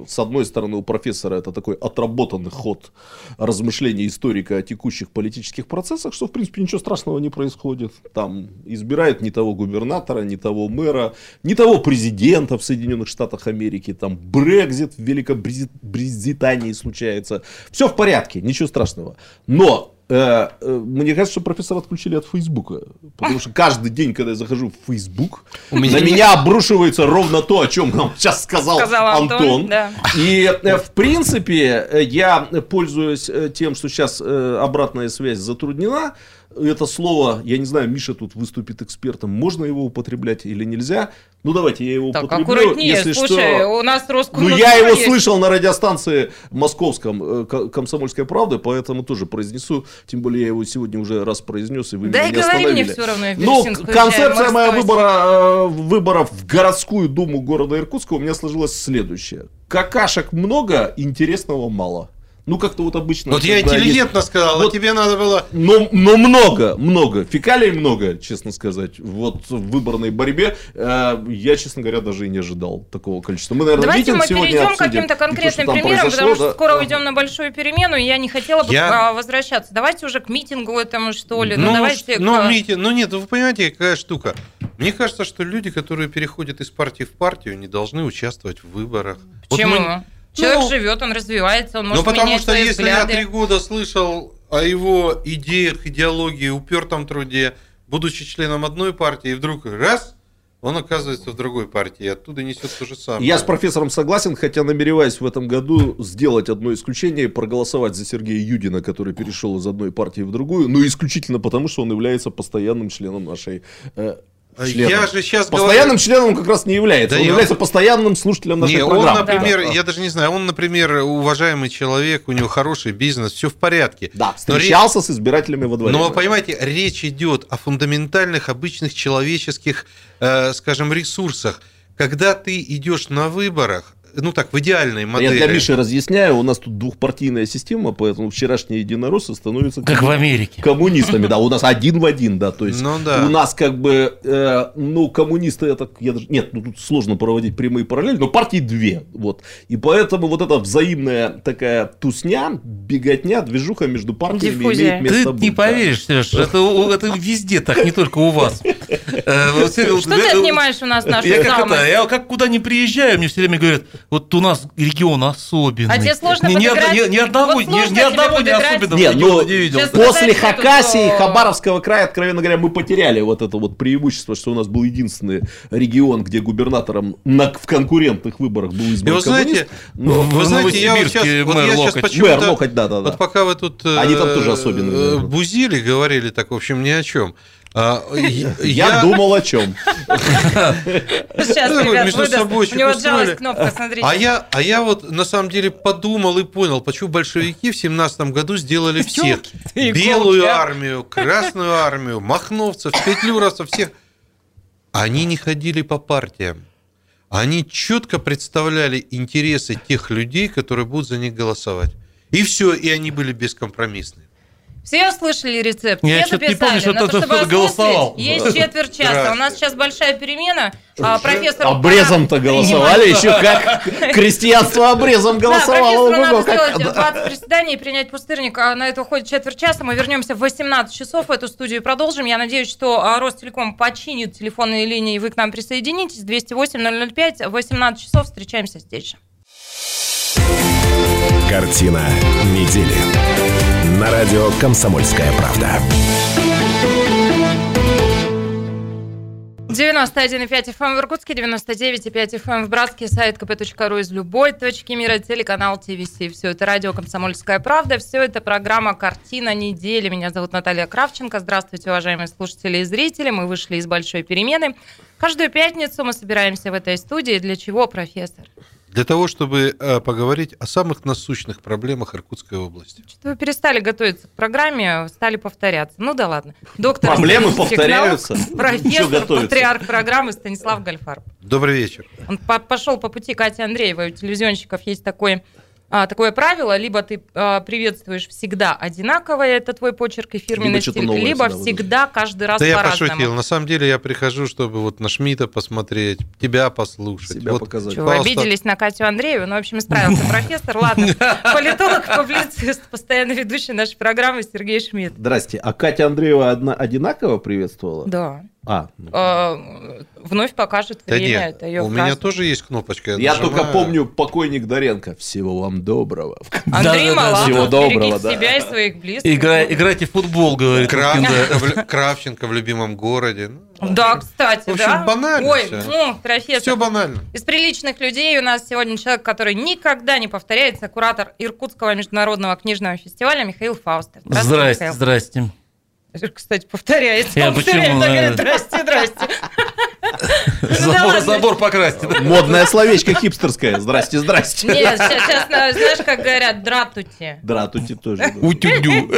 с одной стороны, у профессора это такой отработанный ход размышления историка о текущих политических процессах, что, в принципе, ничего страшного не происходит. Там избирают не того губернатора, не того мэра, не того президента в Соединенных Штатах Америки, там Брекзит в Великобритании случается. Все в порядке, ничего страшного. Но Э, э, Мне кажется, что профессора отключили от Фейсбука. Потому что каждый день, когда я захожу в Фейсбук, на меня обрушивается ровно то, о чем нам сейчас сказал, Сказал Антон, Антон. да. И, э, в принципе, э, я пользуюсь э, тем, что сейчас обратная связь затруднена. Это слово, я не знаю, Миша тут выступит экспертом, можно его употреблять или нельзя. Ну, давайте я его Так, употреблю. аккуратнее. если Слушай, что... у нас Ну, Роскомнадзор я его есть. слышал на радиостанции московском э, Ко- «Комсомольская правда», поэтому тоже произнесу. Тем более я его сегодня уже раз произнес, и вы Да меня и не говори мне остановили. все равно, Ну, концепция моя выбора, э, выборов в городскую думу города Иркутска у меня сложилась следующее. Какашек много, интересного мало. Ну, как-то вот обычно... Вот я когда есть- интеллигентно сказал, а Вот- тебе надо было... но, но много, много. Фекалий много, честно сказать. Вот в выборной борьбе э, я, честно говоря, даже и не ожидал такого количества. Мы, наверное, Давайте митинг мы перейдем к каким-то то, конкретным там примерам, потому что да. скоро уйдем на большую перемену, и я не хотела бы Я- а, возвращаться. Давайте уже к митингу этому, что ли. Ну, Ну, давайте ш- к- ну, Митя, ну нет, вы понимаете, какая штука. Мне кажется, что люди, которые переходят из партии в партию, не должны участвовать в выборах. Вот Почему? мы- Человек Ну, живет, он развивается, он Ну, может потому менять что свои если я взгляды. три года слышал о его идеях, идеологии, упертом труде, будучи членом одной партии, и вдруг раз, он оказывается в другой партии, и оттуда несет то же самое. Я с профессором согласен, хотя намереваюсь в этом году сделать одно исключение и проголосовать за Сергея Юдина, который перешел из одной партии в другую, но исключительно потому, что он является постоянным членом нашей э, членом. Я же сейчас Постоянным членом он как раз не является. Да он я- является постоянным слушателем нашей Не, он, программы. например, Да. я даже не знаю, он, например, уважаемый человек, у него хороший бизнес, все в порядке. Да, Но речь- встречался с избирателями во дворе. Но, понимаете, речь идет о фундаментальных, обычных человеческих, э, скажем, ресурсах. Когда ты идешь на выборах, ну так, в идеальной Я модели... для Миши разъясняю, у нас тут двухпартийная система, поэтому вчерашние единороссы становятся Как в Америке. коммунистами. Да, у нас один в один, да. То есть Ну да. у нас как бы, э, ну, коммунисты, это, я даже, нет, ну тут сложно проводить прямые параллели, но партии две, вот. И поэтому вот эта взаимная такая тусня, беготня, движуха между партиями Диффузия. имеет место Ты быть. не да. поверишь, Сереж, это, это везде так, не только у вас. Э, Что ты отнимаешь у нас нашу Я как самость? это, я как куда не приезжаю, мне все время говорят, вот у нас регион особенный. А тебе сложно ни, подыграть? ни- ни одного, Вот ни, сложно ни одного не особенного Не, региона ну, не видел. Сейчас После Хакасии и э, Хабаровского края, откровенно говоря, мы потеряли вот это вот преимущество, что у нас был единственный регион, где губернатором на, в конкурентных выборах был И избран вы знаете. Но вы в знаете, я вот сейчас, Новосибирске вот мэр я сейчас почему-то... Мэр Локоть, да, да, да. Вот пока вы тут э, Они там тоже особенные, э, бузили, говорили так, в общем, ни о чем. А, я- Я думал о чем. Сейчас, Ну, ребят, между выдаст. собой У него кнопка, смотрите. А я, а я вот на самом деле подумал и понял, почему большевики в семнадцатом году сделали всех. Белую а. армию, Красную армию, махновцев, петлюровцев, всех. Они не ходили по партиям. Они четко представляли интересы тех людей, которые будут за них голосовать. И все, и они были бескомпромиссны. Все слышали рецепт, Я все что-то не записали. помню, что На то, кто-то чтобы голосовал. Есть четверть часа. У нас сейчас большая перемена. А, профессор Обрезом-то голосовали, еще как крестьянство обрезом Да, голосовало. профессору надо как- сделать 20 приседаний и принять пустырник. А На это уходит четверть часа. Мы вернемся в 18 часов в эту студию и продолжим. Я надеюсь, что а, Ростелеком починит телефонные линии, и вы к нам присоединитесь. 208-005, 18 часов. Встречаемся здесь же. Картина недели. На радио «Комсомольская правда». 91,5 FM в Иркутске, 99,5 FM в Братске, сайт kp.ru из любой точки мира, телеканал ТВС. Все это радио «Комсомольская правда», все это программа «Картина недели». Меня зовут Наталья Кравченко. Здравствуйте, уважаемые слушатели и зрители. Мы вышли из большой перемены. Каждую пятницу мы собираемся в этой студии. Для чего, профессор? Для того, чтобы э, поговорить о самых насущных проблемах Иркутской области. Что вы перестали готовиться к программе, стали повторяться. Ну да ладно. Доктор Проблемы повторяются. наук, профессор, патриарх программы Станислав Гальфарб. Добрый вечер. Он по- пошел по пути Кати Андреевой. У телевизионщиков есть такой, а, такое правило. Либо ты а, приветствуешь всегда одинаковое, это твой почерк и фирменный Либо стиль, новое либо всегда всегда каждый раз Да я по-разному. пошутил. На самом деле я прихожу, чтобы вот на Шмидта посмотреть, тебя послушать. Себя Вот показать. Чего, вы Пожалуйста. обиделись на Катю Андрееву? Ну, в общем, исправился профессор. Ладно, *laughs* политолог, публицист, постоянно ведущий нашей программы Сергей Шмидт. Здрасте. А Катя Андреева одна, одинаково приветствовала? Да. А, ну, э, вновь покажет Да время. нет, это ее у меня тоже есть кнопочка. я нажимаю. только помню покойник Доренко. Всего вам доброго. *laughs* Андрей Да-да-да, Малахов, всего доброго, берегите да. себя и своих близких. Игра- играйте в футбол, говорит. Кравченко, да. в, Кравченко в любимом городе. Ну, Да, кстати, В общем, да. банально Ой, всё. ну, профессор. Все банально. Из приличных людей у нас сегодня человек, который никогда не повторяется, куратор Иркутского международного книжного фестиваля Михаил Фаустер. Здрасте, Михаил. здрасте. Кстати, повторяется. Я Он почему, э, говорит, Здрасте, здрасте. *laughs* Ну Забор, забор покрасьте. да. Модное словечко хипстерское. Здрасте, здрасте. Нет, сейчас, знаешь, как говорят, дратути. Дратути тоже. Утюдю.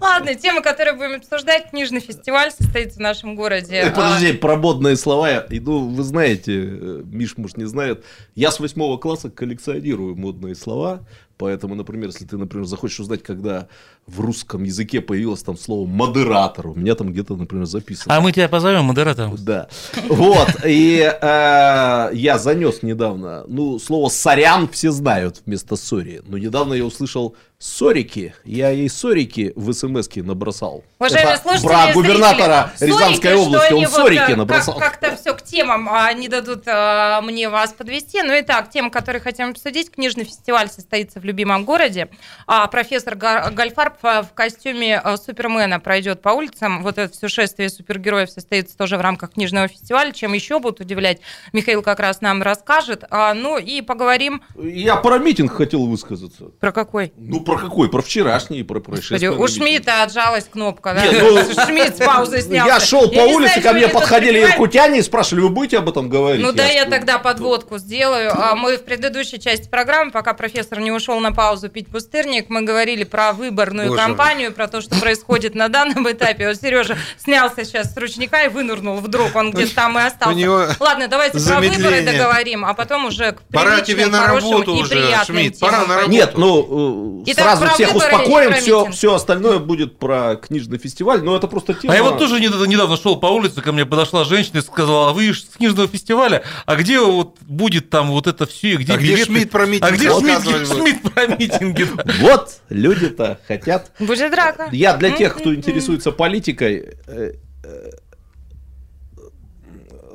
Ладно, тема, которую будем обсуждать, книжный фестиваль состоится в нашем городе. Э, Подожди, про модные слова. Ну, вы знаете, э, Миш, может, не знает. Я с восьмого класса коллекционирую модные слова. Поэтому, например, если ты, например, захочешь узнать, когда в русском языке появилось там слово модератор, у меня там где-то, например, записано. А мы тебя позовем модератором. Да. Вот. И э, я занес недавно. Ну, слово сорян все знают вместо сори. Но недавно я услышал сорики. Я ей сорики в смс набросал. Уважаемые Это слушатели, про губернатора зрители, Рязанской сорики, области. Он они вот, сорики э, набросал. Как, то все к темам а, не дадут а, мне вас подвести. Ну и так, тема, которую хотим обсудить. Книжный фестиваль состоится в любимом городе. А профессор Га- Гальфарб а, в костюме а, Супермена пройдет по улицам. Вот это все шествие супергероев состоится тоже в рамках книжного фестиваля. Чем еще будут удивлять, Михаил как раз нам расскажет. А, ну и поговорим Я про митинг хотел высказаться. про какой. Ну, про какой? Про вчерашний, про происшествие. у. Шмидта отжалась кнопка, да? Ну, Шмидт с паузы снялся. Я шел по улице, ко мне подходили иркутяне и спрашивали, вы будете об этом говорить? Ну да, я тогда подводку сделаю. А Мы в предыдущей части программы, пока профессор не ушел на паузу пить пустырник, мы говорили про выборную Боже кампанию, про то, что происходит на данном этапе. Вот Сережа снялся сейчас с ручника и вынырнул вдруг, он где-то там и У остался. него Ладно, давайте про выборы договорим, а потом уже к Пора тебе на работу и уже, Шмидт, пора на пойдем. Нет, ну, э, Итак, сразу про всех успокоим, все, все остальное будет про книжный фестиваль, но это просто тема. А я вот тоже недавно, шел по улице, ко мне подошла женщина и сказала, а вы ж с книжного фестиваля, а где вот будет там вот это все, где А где билеты? Шмидт про митинг А где Шмидт? Шмидт про митинги? *laughs* Вот, люди-то хотят. Будет драка. Я для тех, кто интересуется политикой, э, э,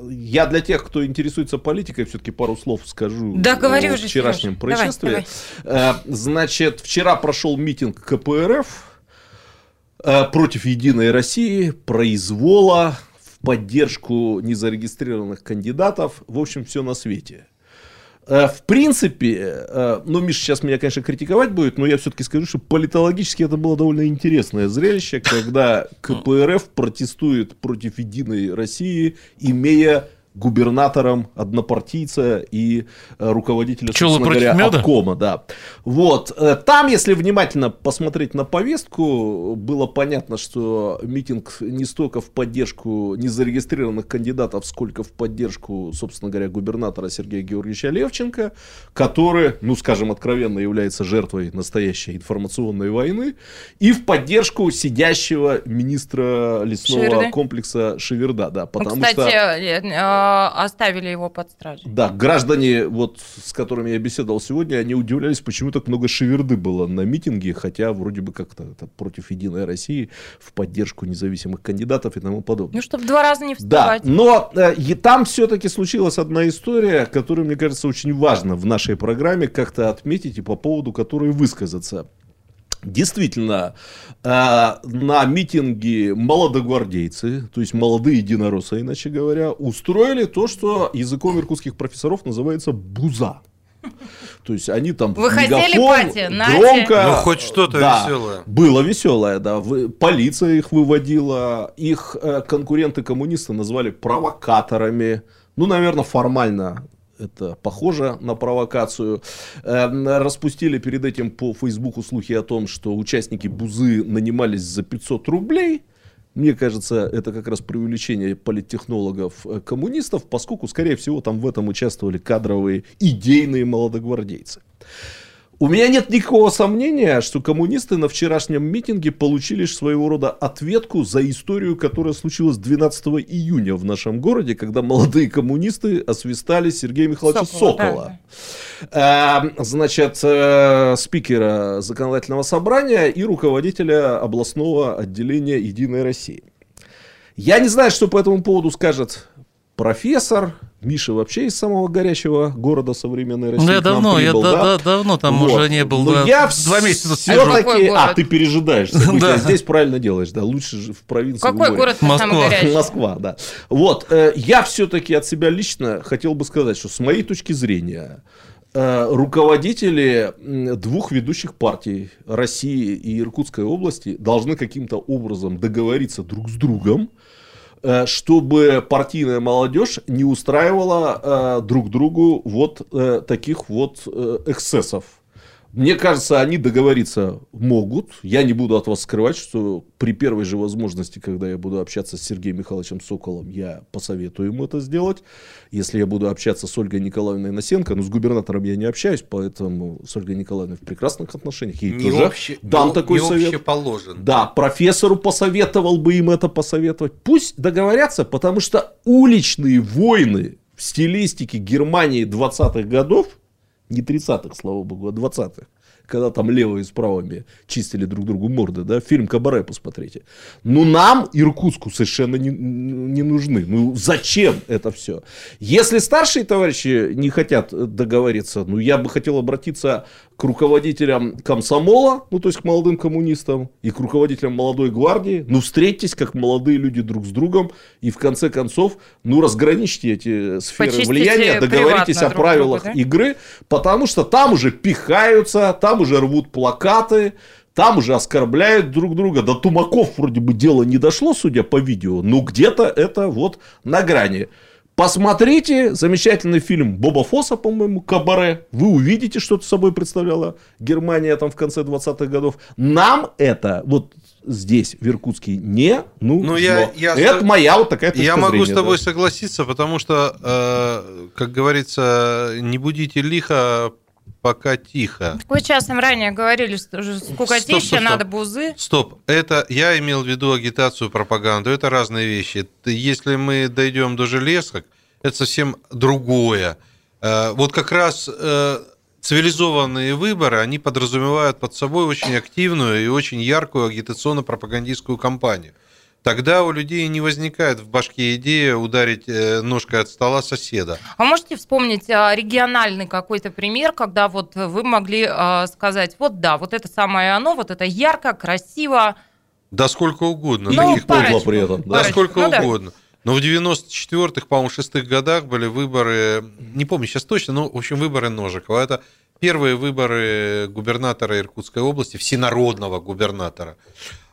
я для тех, кто интересуется политикой, все-таки пару слов скажу Да, говори о уже, вчерашнем Серёж. Давай, происшествии. Э, Значит, вчера прошел митинг КПРФ э, против Единой России, произвола в поддержку незарегистрированных кандидатов. В общем, все на свете. Э, В принципе, э, ну, Миша сейчас меня, конечно, критиковать будет, но я все-таки скажу, что политологически это было довольно интересное зрелище, когда КПРФ протестует против Единой России, имея губернатором однопартийца и э, руководителя, Пчелы собственно говоря, меда? обкома, да. Вот. э, Там, если внимательно посмотреть на повестку, было понятно, что митинг не столько в поддержку незарегистрированных кандидатов, сколько в поддержку, собственно говоря, губернатора Сергея Георгиевича Левченко, который, ну, скажем откровенно, является жертвой настоящей информационной войны, и в поддержку сидящего министра лесного Шеверды? комплекса Шеверда, да, Ну, потому Кстати, что... э, оставили его под стражей. Да, граждане, вот с которыми я беседовал сегодня, они удивлялись, почему так много шеверды было на митинге, хотя вроде бы как-то это против Единой России, в поддержку независимых кандидатов и тому подобное. Ну, чтобы два раза не Да, вставать. но э, и там все-таки случилась одна история, которую, мне кажется, очень важно в нашей программе как-то отметить и по поводу которой высказаться. Действительно, э, на митинге молодогвардейцы, то есть молодые единороссы, иначе говоря, устроили то, что языком иркутских профессоров называется буза. То есть они там Вы хотели, мегафон Пати? Нате. громко... Ну, хоть что-то да, веселое. Было веселое, да. Полиция их выводила, их э, конкуренты-коммунисты назвали провокаторами. Ну, наверное, формально это похоже на провокацию. Эм, Распустили перед этим по Фейсбуку слухи о том, что участники Бузы нанимались за 500 рублей. Мне кажется, это как раз преувеличение политтехнологов-коммунистов, поскольку, скорее всего, там в этом участвовали кадровые идейные молодогвардейцы. У меня нет никакого сомнения, что коммунисты на вчерашнем митинге получили своего рода ответку за историю, которая случилась 12 июня в нашем городе, когда молодые коммунисты освистали Сергея Михайловича Сокола, Сокола. Э, Значит, э, спикера законодательного собрания и руководителя областного отделения Единой России. Я не знаю, что по этому поводу скажет профессор. Миша вообще из самого горячего города современной России. Ну, я к нам давно, я прибыл, да- да? да- давно там Вот. уже не был. Но да. я Два месяца сижу. Все-таки... А, ты пережидаешь. *laughs* Да. Здесь правильно делаешь, да. Лучше же в провинции. Какой море. город самый Москва. горячий? Москва, да. Вот, э, я все-таки от себя лично хотел бы сказать, что с моей точки зрения, э, руководители двух ведущих партий России и Иркутской области должны каким-то образом договориться друг с другом, чтобы партийная молодежь не устраивала э, друг другу вот э, таких вот э, эксцессов. Мне кажется, они договориться могут. Я не буду от вас скрывать, что при первой же возможности, когда я буду общаться с Сергеем Михайловичем Соколом, я посоветую ему это сделать. Если я буду общаться с Ольгой Николаевной Насенко, ну, с губернатором я не общаюсь, поэтому с Ольгой Николаевной в прекрасных отношениях. Ей Не тоже обще- дам не- такой не совет. общеположен. Да, профессору посоветовал бы им это посоветовать. Пусть договорятся, потому что уличные войны в стилистике Германии 20-х годов, не 30-х, слава богу, а 20-х, когда там левые с правыми чистили друг другу морды, да, фильм Кабаре посмотрите. Ну, нам, Иркутску, совершенно не, не нужны. Ну, зачем это все? Если старшие товарищи не хотят договориться, ну, я бы хотел обратиться к руководителям комсомола, ну, то есть к молодым коммунистам, и к руководителям молодой гвардии. Ну, встретьтесь, как молодые люди друг с другом, и в конце концов, ну, разграничьте эти сферы Почистите влияния, договоритесь о правилах друга, да? игры, потому что там уже пихаются, там уже рвут плакаты, там уже оскорбляют друг друга. До Тумаков вроде бы дело не дошло, судя по видео, но где-то это вот на грани. Посмотрите замечательный фильм Боба Фосса, по-моему, «Кабаре». Вы увидите, что это собой представляла Германия там в конце 20-х годов. Нам это вот здесь, в Иркутске, не. Ну, я- я это моя вот такая точка Я могу зрения, с тобой да. согласиться, потому что, э, как говорится, не будите лихо, пока тихо. Вы часом ранее говорили, что скукотища, стоп, стоп. надо бузы. Стоп, это я имел в виду агитацию, пропаганду, это разные вещи. Если мы дойдем до железок, это совсем другое. Э, Вот как раз э, цивилизованные выборы, они подразумевают под собой очень активную и очень яркую агитационно-пропагандистскую кампанию. Тогда у людей не возникает в башке идея ударить э, ножкой от стола соседа. А можете вспомнить а, региональный какой-то пример, когда вот вы могли а, сказать, вот да, вот это самое оно, вот это ярко, красиво. Да сколько угодно. Ну, таких парочку. при этом, да. Да, сколько Ну да. угодно. Но в 94-х, по-моему, шестых годах были выборы, не помню сейчас точно, но, в общем, выборы Ножикова. Это первые выборы губернатора Иркутской области, всенародного губернатора.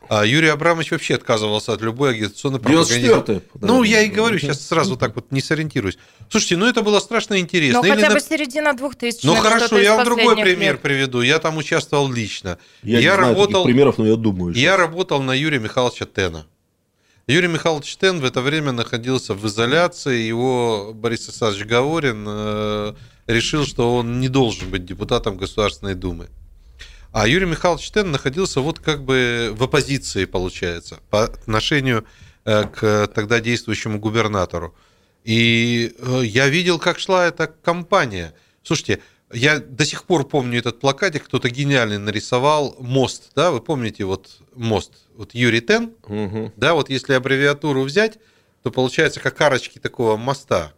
А Юрий Абрамович вообще отказывался от любой агитационной пропаганды. 94-й. Ну, я и говорю, сейчас сразу так вот не сориентируюсь. Слушайте, ну это было страшно интересно. Ну, хотя на- бы середина 2000 Ну хорошо, я вам другой пример приведу. Я там участвовал лично. Я, не знаю работал, таких примеров, но я думаю. что- я работал на Юрия Михайловича Тена. Юрий Михайлович Тен в это время находился в изоляции. Его Борис Исаакович Говорин э, решил, что он не должен быть депутатом Государственной Думы. А Юрий Михайлович Тен находился вот как бы в оппозиции, получается, по отношению э, к тогда действующему губернатору. И э, я видел, как шла эта кампания. Слушайте, я до сих пор помню этот плакатик, кто-то гениальный нарисовал мост, да, вы помните вот мост, вот Юрий Тен, Мгм. да, вот если аббревиатуру взять, то получается как арочки такого моста.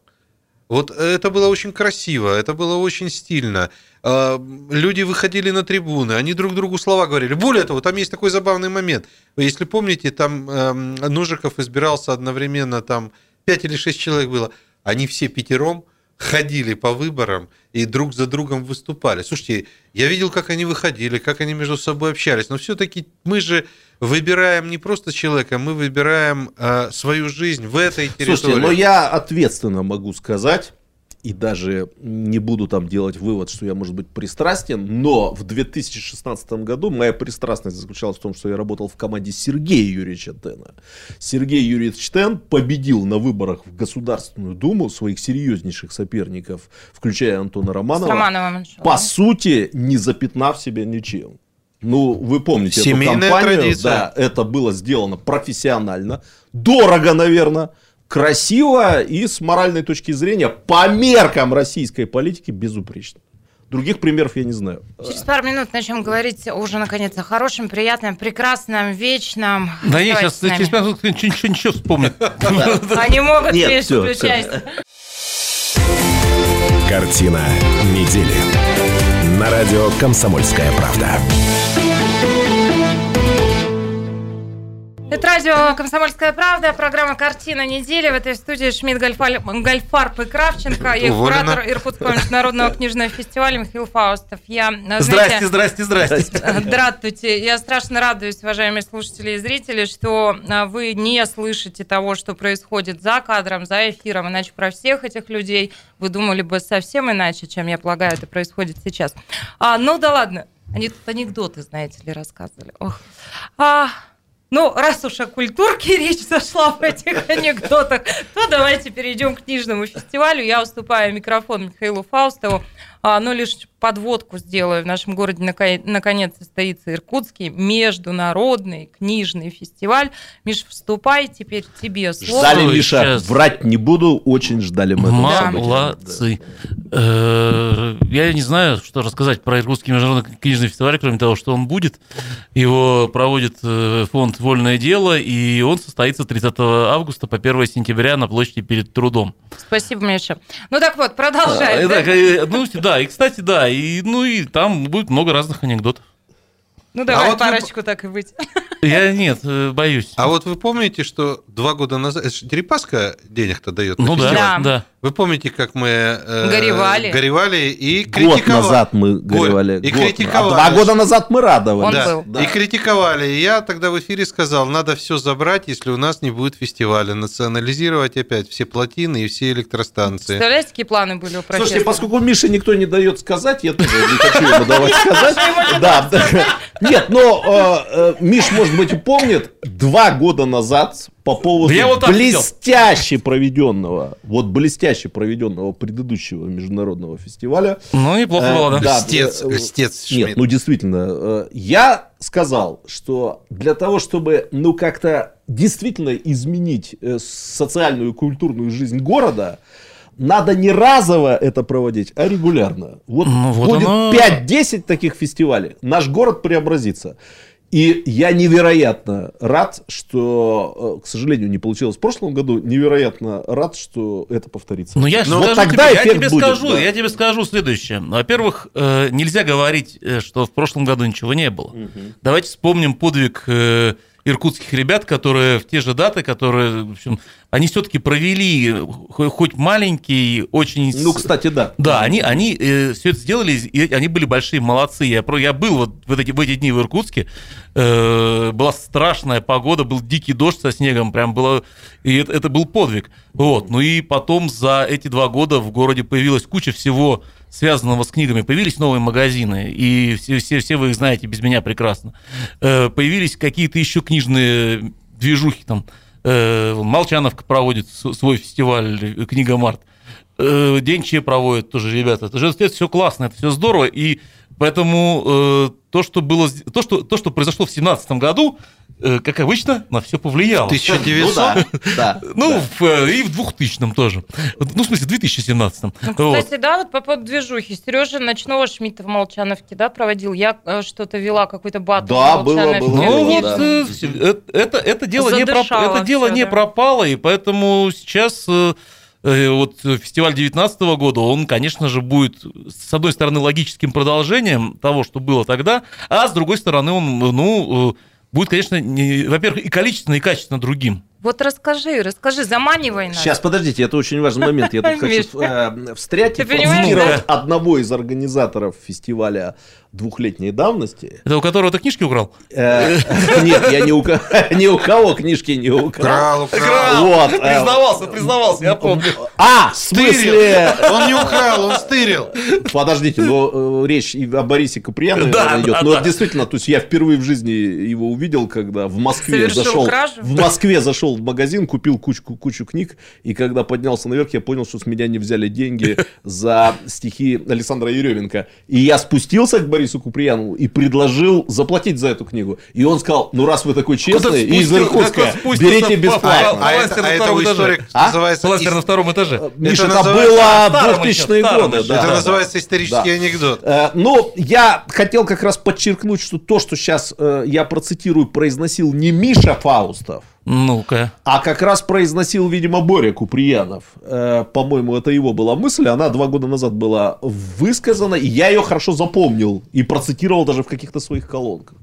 Вот это было очень красиво, это было очень стильно. А, Люди выходили на трибуны, они друг другу слова говорили. Более того, там есть такой забавный момент. Если помните, там эм, Ножиков избирался одновременно, там 5 или 6 человек было. Они все пятером ходили по выборам и друг за другом выступали. Слушайте, я видел, как они выходили, как они между собой общались, но все-таки мы же выбираем не просто человека, мы выбираем э, свою жизнь в этой территории. Слушайте, но я ответственно могу сказать, и даже не буду там делать вывод, что я, может быть, пристрастен, но в 2016 году моя пристрастность заключалась в том, что я работал в команде Сергея Юрьевича Тена. Сергей Юрьевич Тен победил на выборах в Государственную Думу своих серьезнейших соперников, включая Антона Романова, Романовым по да? сути, не запятнав себя ничем. Ну, вы помните Семейная эту кампанию, традиция. да, это было сделано профессионально, дорого, наверное, красиво и с моральной точки зрения по меркам российской политики безупречно. Других примеров я не знаю. Через пару минут начнем говорить уже, наконец, о хорошем, приятном, прекрасном, вечном. Да я сейчас через 15 минут ничего, ничего вспомнит. *laughs* Они могут, Миш, включайся. Картина недели. На радио «Комсомольская правда». Это радио «Комсомольская правда», программа «Картина недели». В этой студии Шмидт, Гольфарб и Кравченко, и куратор Иркутского международного книжного фестиваля Михаил Фаустов. Я, э, Здрасте, знаете, здрасте, здрасте. Здравствуйте. Я страшно радуюсь, уважаемые слушатели и зрители, что а, вы не слышите того, что происходит за кадром, за эфиром, иначе про всех этих людей вы думали бы совсем иначе, чем, я полагаю, это происходит сейчас. А, ну да ладно. Они тут анекдоты, знаете ли, рассказывали. Ох. А, ну, раз уж о культурке *laughs* речь зашла в этих *laughs* анекдотах, то давайте перейдем к книжному фестивалю. Я уступаю микрофон Михаилу Фаустову, но лишь подводку сделаю. В нашем городе наконец состоится Иркутский международный книжный фестиваль. Миш, вступай, теперь тебе слово. Ждали, Ой, Миша, щас. врать не буду, очень ждали мы этого. Молодцы. Э, Я не знаю, что рассказать про Иркутский международный книжный фестиваль, кроме того, что он будет. Его проводит э, фонд «Вольное дело», и он состоится 30 августа по 1 сентября на площади перед трудом. Спасибо, Миша. Ну так вот, продолжай. Э, да? так, э, Ну, да, и, кстати, да, и, ну, и там будет много разных анекдотов. Ну давай А вот вы- парочку так и быть. *laughs* Я нет, э, боюсь. А вот вы помните, что два года назад... Это же Дерипаска денег-то дает Ну да? Да. да. Вы помните, как мы... э, Горевали. Горевали и Год критиковали. назад мы горевали. И Год. критиковали. А два года назад мы радовались. Он был. И критиковали. И я тогда в эфире сказал, надо все забрать, если у нас не будет фестиваля. Национализировать опять все плотины и все электростанции. Представляете, какие планы были у профессора? Слушайте, поскольку Мише никто не дает сказать, я тоже не хочу ему давать сказать. Да, да. Нет, но э, э, Миш, может быть, помнит, два года назад по поводу Да вот блестяще проведенного, вот блестяще проведенного предыдущего международного фестиваля. Ну, неплохо Э, было, да. да. Льстец, э, льстец Нет, ну действительно, э, я сказал, что для того, чтобы, ну, как-то действительно изменить э, социальную и культурную жизнь города, надо не разово это проводить, а регулярно. Вот Ну, вот будет оно- 5-10 таких фестивалей, наш город преобразится. И я невероятно рад, что, э, к сожалению, не получилось в прошлом году, невероятно рад, что это повторится. Ну, я, вот скажу тогда тебе, я тебе будет, скажу, да. я тебе скажу следующее. Во-первых, э, нельзя говорить, э, что в прошлом году ничего не было. Давайте вспомним подвиг иркутских ребят, которые в те же даты, которые, в общем, они все-таки провели хо- хоть маленький, очень... Ну, кстати, да. Да, они, они все это сделали, и они были большие молодцы. Я, я был вот в эти, в эти дни в Иркутске, э, была страшная погода, был дикий дождь со снегом, прям было, и это, это был подвиг. Вот. Ну и потом за эти два года в городе появилась куча всего связанного с книгами. Появились новые магазины, и все, все, все вы их знаете без меня прекрасно. Э, появились какие-то еще книжные движухи там. Э, Молчановка проводит свой фестиваль э, «Книга Март». День Че проводят тоже ребята. Это же это все классно, это все здорово. И поэтому э, то, что было, то, что, то, что произошло в 2017 году, э, как обычно, на все повлияло. 1900? Ну да, да. *laughs* Ну, да. в, э, и в 2000 тоже. Ну, в смысле, в 2017. Ну, Вот. кстати, да, вот по поводу движухи. Сережа ночного Шмидта в Молчановке, да, проводил. Я э, что-то вела, какой-то батл Да, в было, было, Ну, вот да. э, это, это дело, не, проп- Задышало это дело всё, не да. пропало, и поэтому сейчас вот фестиваль 2019 года, он, конечно же, будет, с одной стороны, логическим продолжением того, что было тогда, а с другой стороны, он, ну, э, будет, конечно, не- во-первых, и количественно, и качественно другим. Вот расскажи, расскажи, заманивай нас. Сейчас, подождите, это очень важный момент. Я тут хочу э, встрять и понимаешь, одного из организаторов фестиваля двухлетней давности. Это у которого ты книжки украл? Э, *laughs* Нет, я ни у ко- *laughs* ни у кого книжки не украл. Украл, украл. Вот. э, Признавался, признавался, я помню. А, в смысле... Он не украл, он стырил. Подождите, но э, речь и о Борисе Куприянове идет. да, но да. действительно, то есть я впервые в жизни его увидел, когда в Москве Совершил зашел, кражу? в Москве зашел Пошел в магазин, купил кучку, кучу книг, и когда поднялся наверх, я понял, что с меня не взяли деньги *laughs* за стихи Александра Еременко. И я спустился к Борису Куприянову и предложил заплатить за эту книгу. И он сказал, ну раз вы такой честный, и из Иркутска, берите бесплатно. А, Кластер это, на а это втором у этаже. историк А? называется... На втором этаже. Миша, это, называется- было Старом двухтысячные еще, старом годы. еще. да, Это да, называется исторический Да. анекдот. Э, Ну, я хотел как раз подчеркнуть, что то, что сейчас я процитирую, произносил не Миша Фаустов, Ну-ка. а как раз произносил, видимо, Боря Куприянов. Э, По-моему, это его была мысль. Она два года назад была высказана, и я ее хорошо запомнил и процитировал даже в каких-то своих колонках.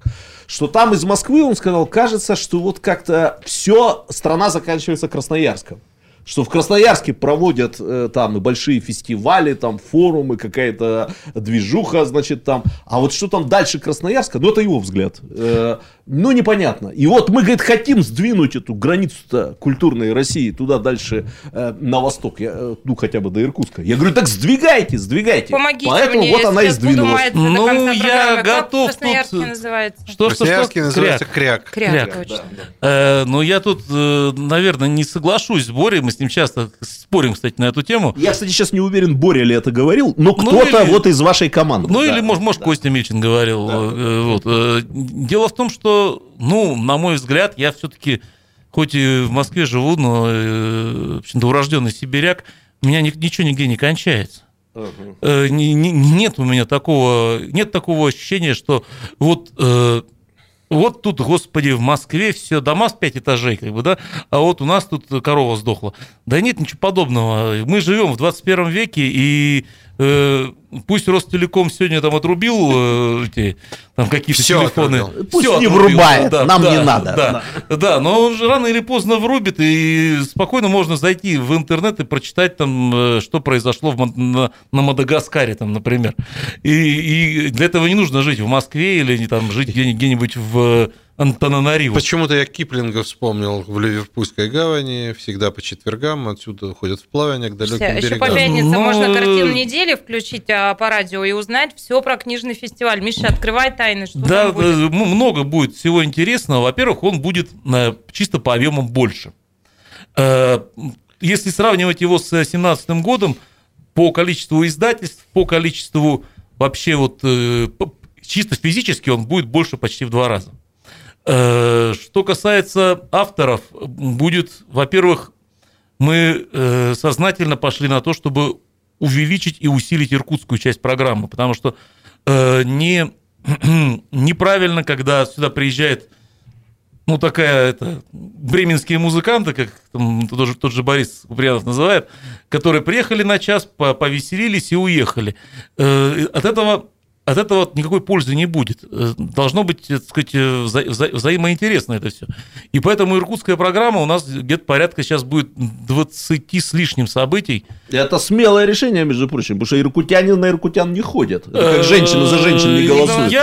Что там из Москвы, он сказал, кажется, что вот как-то все, страна заканчивается Красноярском. Что в Красноярске проводят э, там и большие фестивали, там форумы, какая-то движуха, значит, там. А вот что там дальше Красноярска, ну это его взгляд. Э, ну непонятно. И вот мы, говорит, хотим сдвинуть эту границу-то культурной России туда дальше э, на восток, я, э, ну хотя бы до Иркутска. Я говорю, так сдвигайте, сдвигайте. Помогите Поэтому мне, вот она и сдвинулась. Ну, я готов тут- называется? Что, что, что? Красноярский называется Кряк. кряк. Кряк, Кряк, точно. Э, ну, я тут, э, наверное, не соглашусь с Борей. С ним часто спорим, кстати, на эту тему. Я, кстати, сейчас не уверен, Боря ли это говорил, но Ну, кто-то или- вот из вашей команды. Ну, Да. или, может, может Костя Мильчин говорил. э, вот. Э, Дело в том, что, ну, на мой взгляд, я все-таки, хоть и в Москве живу, но, э, в общем-то, урожденный сибиряк, у меня ни- ничего нигде не кончается. Не- Нет у меня такого, нет такого ощущения, что вот вот тут, господи, в Москве все, дома с пять этажей, как бы, да, а вот у нас тут корова сдохла. Да нет ничего подобного. Мы живем в 21 веке, и э, пусть Ростелеком сегодня там отрубил э, эти, там какие-то Всё телефоны. отрубил. Пусть Всё не отрубил, врубает, нам не надо. Да, да, но он же рано или поздно врубит, и спокойно можно зайти в интернет и прочитать там, э, что произошло в на, на Мадагаскаре, там, например. И, и для этого не нужно жить в Москве или не там жить где- где-нибудь в Антананариву. Почему-то я Киплинга вспомнил в Ливерпульской гавани. Всегда по четвергам отсюда ходят в плавание к далеким Еще по берегам. пятницам Ну, можно э, картину недели включить а, по радио и узнать все про книжный фестиваль. Миша, открывай тайны, что Да, там будет. да, м- много будет всего интересного. Во-первых, он будет э, чисто по объемам больше. Э, Если сравнивать его с 2017 годом, по количеству издательств, по количеству вообще вот э, чисто физически он будет больше почти в два раза. Э, Что касается авторов, будет, во-первых, мы э, сознательно пошли на то, чтобы увеличить и усилить иркутскую часть программы, потому что э, не, *clears throat* неправильно, когда сюда приезжает ну, такая, это, бременские музыканты, как там, тот, же, тот же Борис Куприянов называет, которые приехали на час, по- повеселились и уехали. От этого, от этого никакой пользы не будет. Э, Должно быть, так сказать, э, вза- вза- взаимоинтересно это все. И поэтому иркутская программа у нас где-то порядка сейчас будет 20 с лишним событий. Это смелое решение, между прочим, потому что иркутяне на иркутян не ходят. Это как Э, женщины за женщин не голосуют. Я...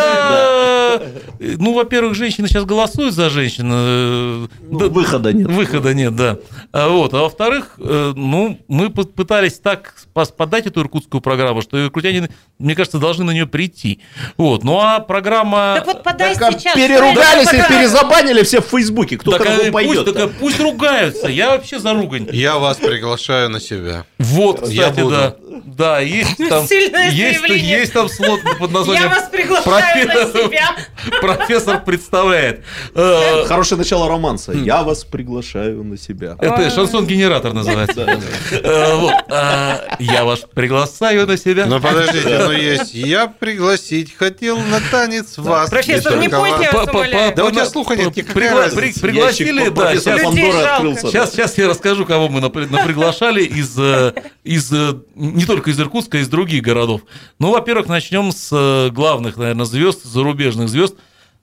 Ну, во-первых, женщины сейчас голосуют за женщин. э, Ну, да- выхода нет. Выхода нет, да. А, вот. а во-вторых, э, ну, мы пы- пытались так подать эту иркутскую программу, что иркутяне, мне кажется, должны на нее прийти. Вот. Ну, а программа... Так вот подай Так, а сейчас. переругались и перезабанили все в Фейсбуке. Кто Так, кого а, пусть, пойдет. так, пусть ругаются. Я вообще за ругань. Я вас приглашаю на себя. Вот, кстати, Я буду. да. Да, есть *laughs* там, Сильное есть, есть там слот *laughs* под названием Я вас приглашаю на «Профессор- себя. *laughs* Профессор представляет. Э, Хорошее начало романса. Я вас приглашаю на себя. Это шансон-генератор называется. Э, вот, а, Я вас приглашаю на себя. Но подождите, но есть. Я пригласить хотел на танец вас. Профессор, не пойте. Да у тебя слуха нет, Пригласили, да, сейчас, я расскажу, кого мы напри- наприглашали из, э, из, э, не только из Иркутска, а из других городов. Ну, во-первых, начнем с э, главных, наверное, звезд, зарубежных звезд.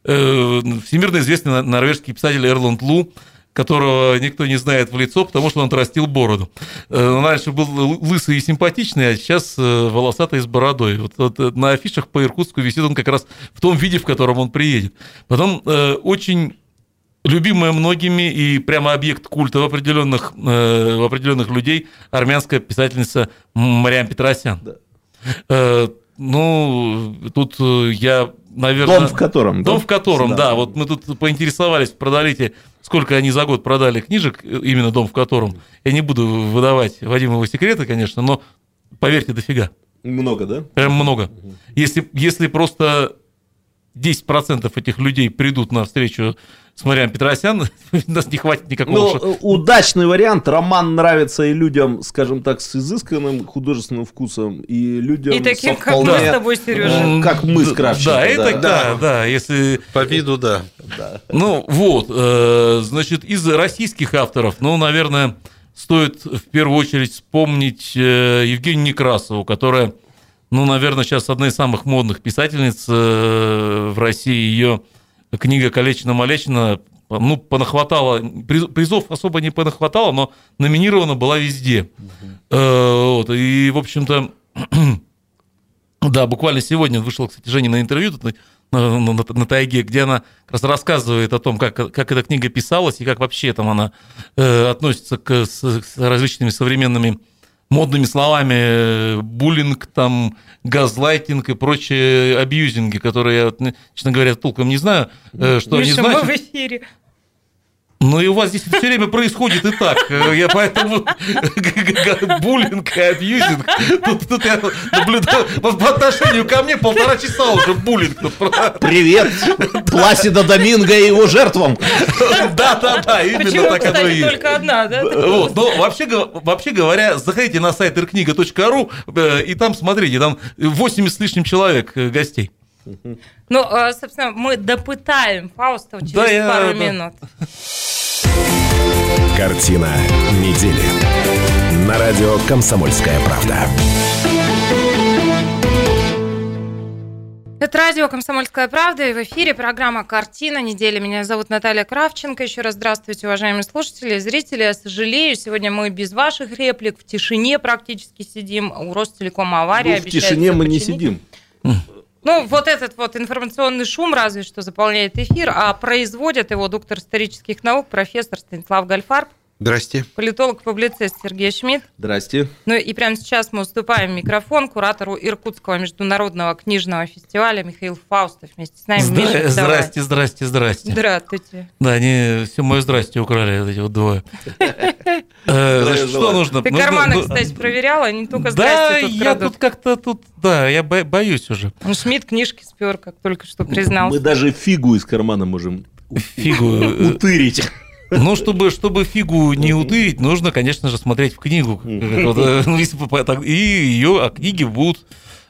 Э, Всемирно известный нор- норвежский писатель Эрланд Лу, которого никто не знает в лицо, потому что он отрастил бороду. Э, Он раньше был лысый и симпатичный, а сейчас волосатый с бородой. Вот, вот, на афишах по Иркутску висит он как раз в том виде, в котором он приедет. Потом очень любимая многими и прямо объект культа в определенных, э, в определенных людей армянская писательница Мариам Петросян. Да. Э, ну, тут э, я наверное... Дом в котором, Дом да? в котором, Да. да. Вот мы тут поинтересовались, продали сколько они за год продали книжек, именно дом в котором. Я не буду выдавать Вадиму его секреты, конечно, но поверьте, дофига. Много, да? Прям много. Если, если просто 10% этих людей придут на встречу с Марианом Петросян, *laughs* нас не хватит никакого... Ну, э, удачный вариант. Роман нравится и людям, скажем так, с изысканным художественным вкусом, и людям И таким, как мы с тобой, Сережа. как мы с Да, Кравченко. Да, это да, да, если... По виду, да. Ну, вот, э, значит, из российских авторов, ну, наверное, стоит в первую очередь вспомнить э, Евгению Некрасову, которая, ну, наверное, сейчас одна из самых модных писательниц в России. Ее книга «Калечина-малечина» ну, понахватала, приз- призов особо не понахватала, но номинирована была везде. Э, вот, и, в общем-то, *clears throat* да, буквально сегодня вышло, кстати, Женя на интервью тут на, на- на- на тайге, где она как раз рассказывает о том, как, как эта книга писалась и как вообще там она э, относится к с, с различными современными модными словами э, буллинг, там, газлайтинг и прочие абьюзинги, которые я, честно говоря, толком не знаю, э, что они Миша, мы значат. в эфире. Ну и у вас здесь все время происходит и так. Э, Я поэтому *laughs* буллинг и абьюзинг. Тут, тут я наблюдаю по, отношению ко мне полтора часа уже буллинг. Привет, Пласида Доминго и его жертвам. Да, да, да, именно Почему, так оно и кстати, есть. только одна, да? Вот, но вообще, вообще говоря, заходите на сайт irkniga.ru э, и там смотрите, там 80 с лишним человек э, гостей. Ну, э, собственно, мы допытаем Фауста через Да, я- пару да. минут. Картина недели. На радио «Комсомольская правда». Это радио «Комсомольская правда» и в эфире программа «Картина недели». Меня зовут Наталья Кравченко. Еще раз здравствуйте, уважаемые слушатели и зрители. Я сожалею, сегодня мы без ваших реплик, в тишине практически сидим. У Ростелекома авария. Ну, в тишине всё мы не починить. сидим. Ну, вот этот вот информационный шум разве что заполняет эфир, а производит его доктор исторических наук, профессор Станислав Гальфарб, Здрасте. политолог-публицист Сергей Шмидт. Здрасте. Ну и прямо сейчас мы уступаем микрофон куратору Иркутского международного книжного фестиваля Михаил Фаустов вместе с нами. Здра- Миша. Здрасте, здрасте, здрасте. Здравствуйте. Да, они все мое здрасте украли, вот эти вот двое. *laughs* Э, Значит, что нужно? Ты Нужно- карманы, ну, кстати, проверяла, они только Да, я тут как-то тут, да, я бо- боюсь уже. Ну, Шмидт книжки спер, как только что признался. Мы даже фигу из кармана можем Фигу. э, утырить. Ну, чтобы, чтобы фигу не утырить, нужно, конечно же, смотреть в книгу. Э, ну, И ее, а книги будут,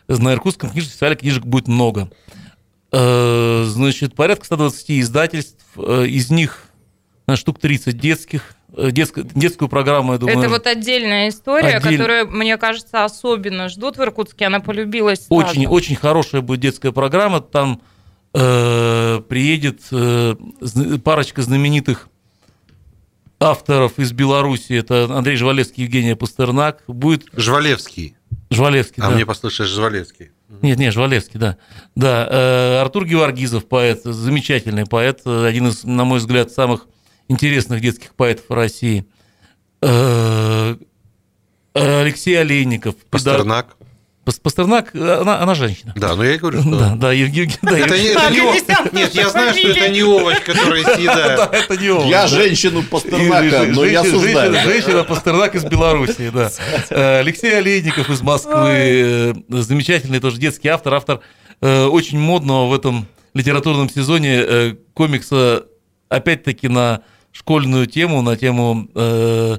на Иркутском книжном фестивале книжек будет много. Значит, порядка 120 издательств, из них на штук 30 детских. Э, детско- Детскую программу, я думаю... Это вот отдельная история, Отдель- которую, мне кажется, особенно ждут в Иркутске. Она полюбилась сразу. Очень, очень хорошая будет детская программа. Там э, приедет э, парочка знаменитых авторов из Беларуси. Это Андрей Жвалевский, Евгения Пастернак. Будет Жвалевский. Жвалевский, А да. мне послышаешь Жвалевский. Нет, нет, Жвалевский, да. Да, э, Артур Геворгизов, поэт, замечательный поэт, э, один из, на мой взгляд, самых интересных детских поэтов России. Э, Алексей Олейников. Пастернак. Пас- Пастернак, она, она женщина. Да, но я и говорю, что... Да, да, Евгений, да, Это, не- это не о- Нет, я знаю, что это не овощ, который *laughs* Да, съедают. это не он. Я да. женщину Пастернака, но я женщина- осуждаю. Женщина, Пастернак из Беларуси, да. Э, Алексей Олейников из Москвы, э, замечательный тоже детский автор, автор очень модного в этом литературном сезоне комикса, опять-таки на школьную тему, на тему э,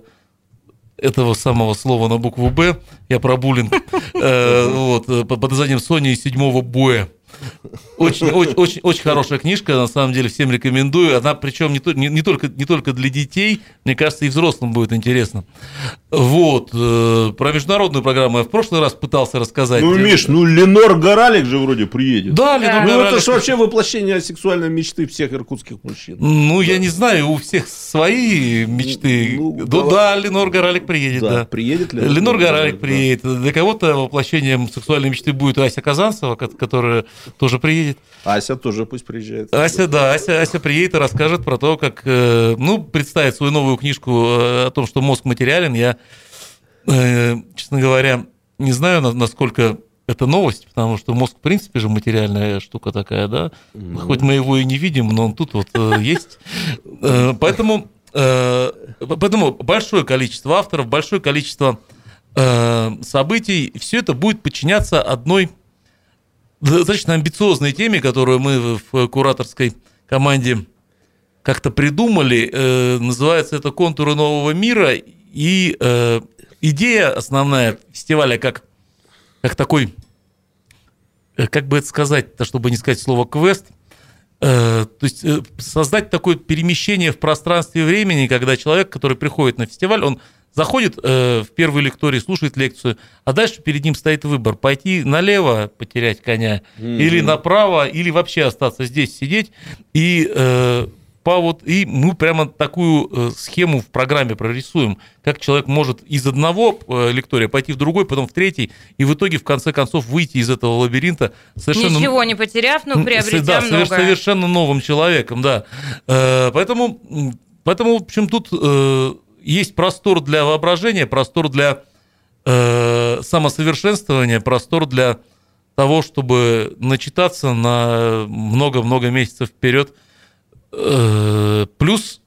этого самого слова на букву «Б», я про буллинг, *laughs* э, вот, э, под названием «Соня из седьмого боя». Очень, очень, очень, очень хорошая книжка, на самом деле, всем рекомендую. Она, причем не, не, не только, не только для детей, мне кажется, и взрослым будет интересно. Вот. э, Про международную программу я в прошлый раз пытался рассказать. Ну, Миш, ну Ленор Горалик же вроде приедет. Да, Ленор Ну, это Горалик. же вообще воплощение сексуальной мечты всех иркутских мужчин. Ну, я не знаю, у всех свои мечты. Ну, Ну, давай. да, Ленор Горалик приедет, да. приедет ли? Ленор Горалик приедет. Для кого-то воплощением сексуальной мечты будет Ася Казанцева, ко- которая тоже приедет. Ася тоже пусть приезжает. Ася, да, Ася, Ася приедет и расскажет про то, как, э, ну, представит свою новую книжку э, о том, что мозг материален. Я, э, честно говоря, не знаю, на- насколько это новость, потому что мозг, в принципе, же материальная штука такая, да? Ну. Хоть мы его и не видим, но он тут вот есть. Поэтому, поэтому большое количество авторов, большое количество событий, все это будет подчиняться одной достаточно амбициозной теме, которую мы в кураторской команде как-то придумали. Э, Называется это «Контуры нового мира». И э, идея основная фестиваля как, как такой, э, как бы это сказать, чтобы не сказать слово «квест», то есть создать такое перемещение в пространстве и времени, когда человек, который приходит на фестиваль, он заходит э, в первый лекторий, слушает лекцию, а дальше перед ним стоит выбор, пойти налево, потерять коня, или направо, или вообще остаться здесь сидеть. И, э, по вот, и мы прямо такую э, схему в программе прорисуем, как человек может из одного э, лектория пойти в другой, потом в третий, и в итоге, в конце концов, выйти из этого лабиринта совершенно... Ничего не потеряв, но приобретя да, многое. совершенно новым человеком, да. Э, Поэтому, поэтому, в общем, тут э, есть простор для воображения, простор для э, самосовершенствования, простор для того, чтобы начитаться на много-много месяцев вперед. Э, Плюс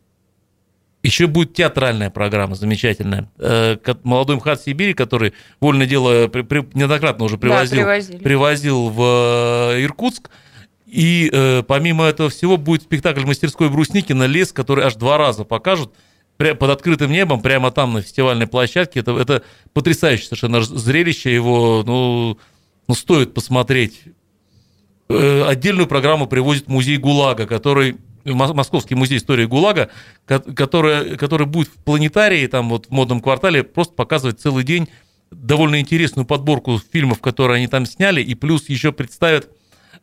еще будет театральная программа замечательная. Э, Молодой МХАТ Сибири, который вольное дело при- при- неоднократно уже Да, привозил, привозили. привозил в э, Иркутск. И э, помимо этого всего будет спектакль мастерской Брусникина «Лес», который аж два раза покажут под открытым небом, прямо там на фестивальной площадке. Это, это потрясающее совершенно зрелище. Его ну, ну, стоит посмотреть. Э, Отдельную программу привозит музей ГУЛАГа, который Мос- Московский музей истории ГУЛАГа, ко- который, который будет в планетарии, там вот в модном квартале, просто показывать целый день довольно интересную подборку фильмов, которые они там сняли, и плюс еще представят,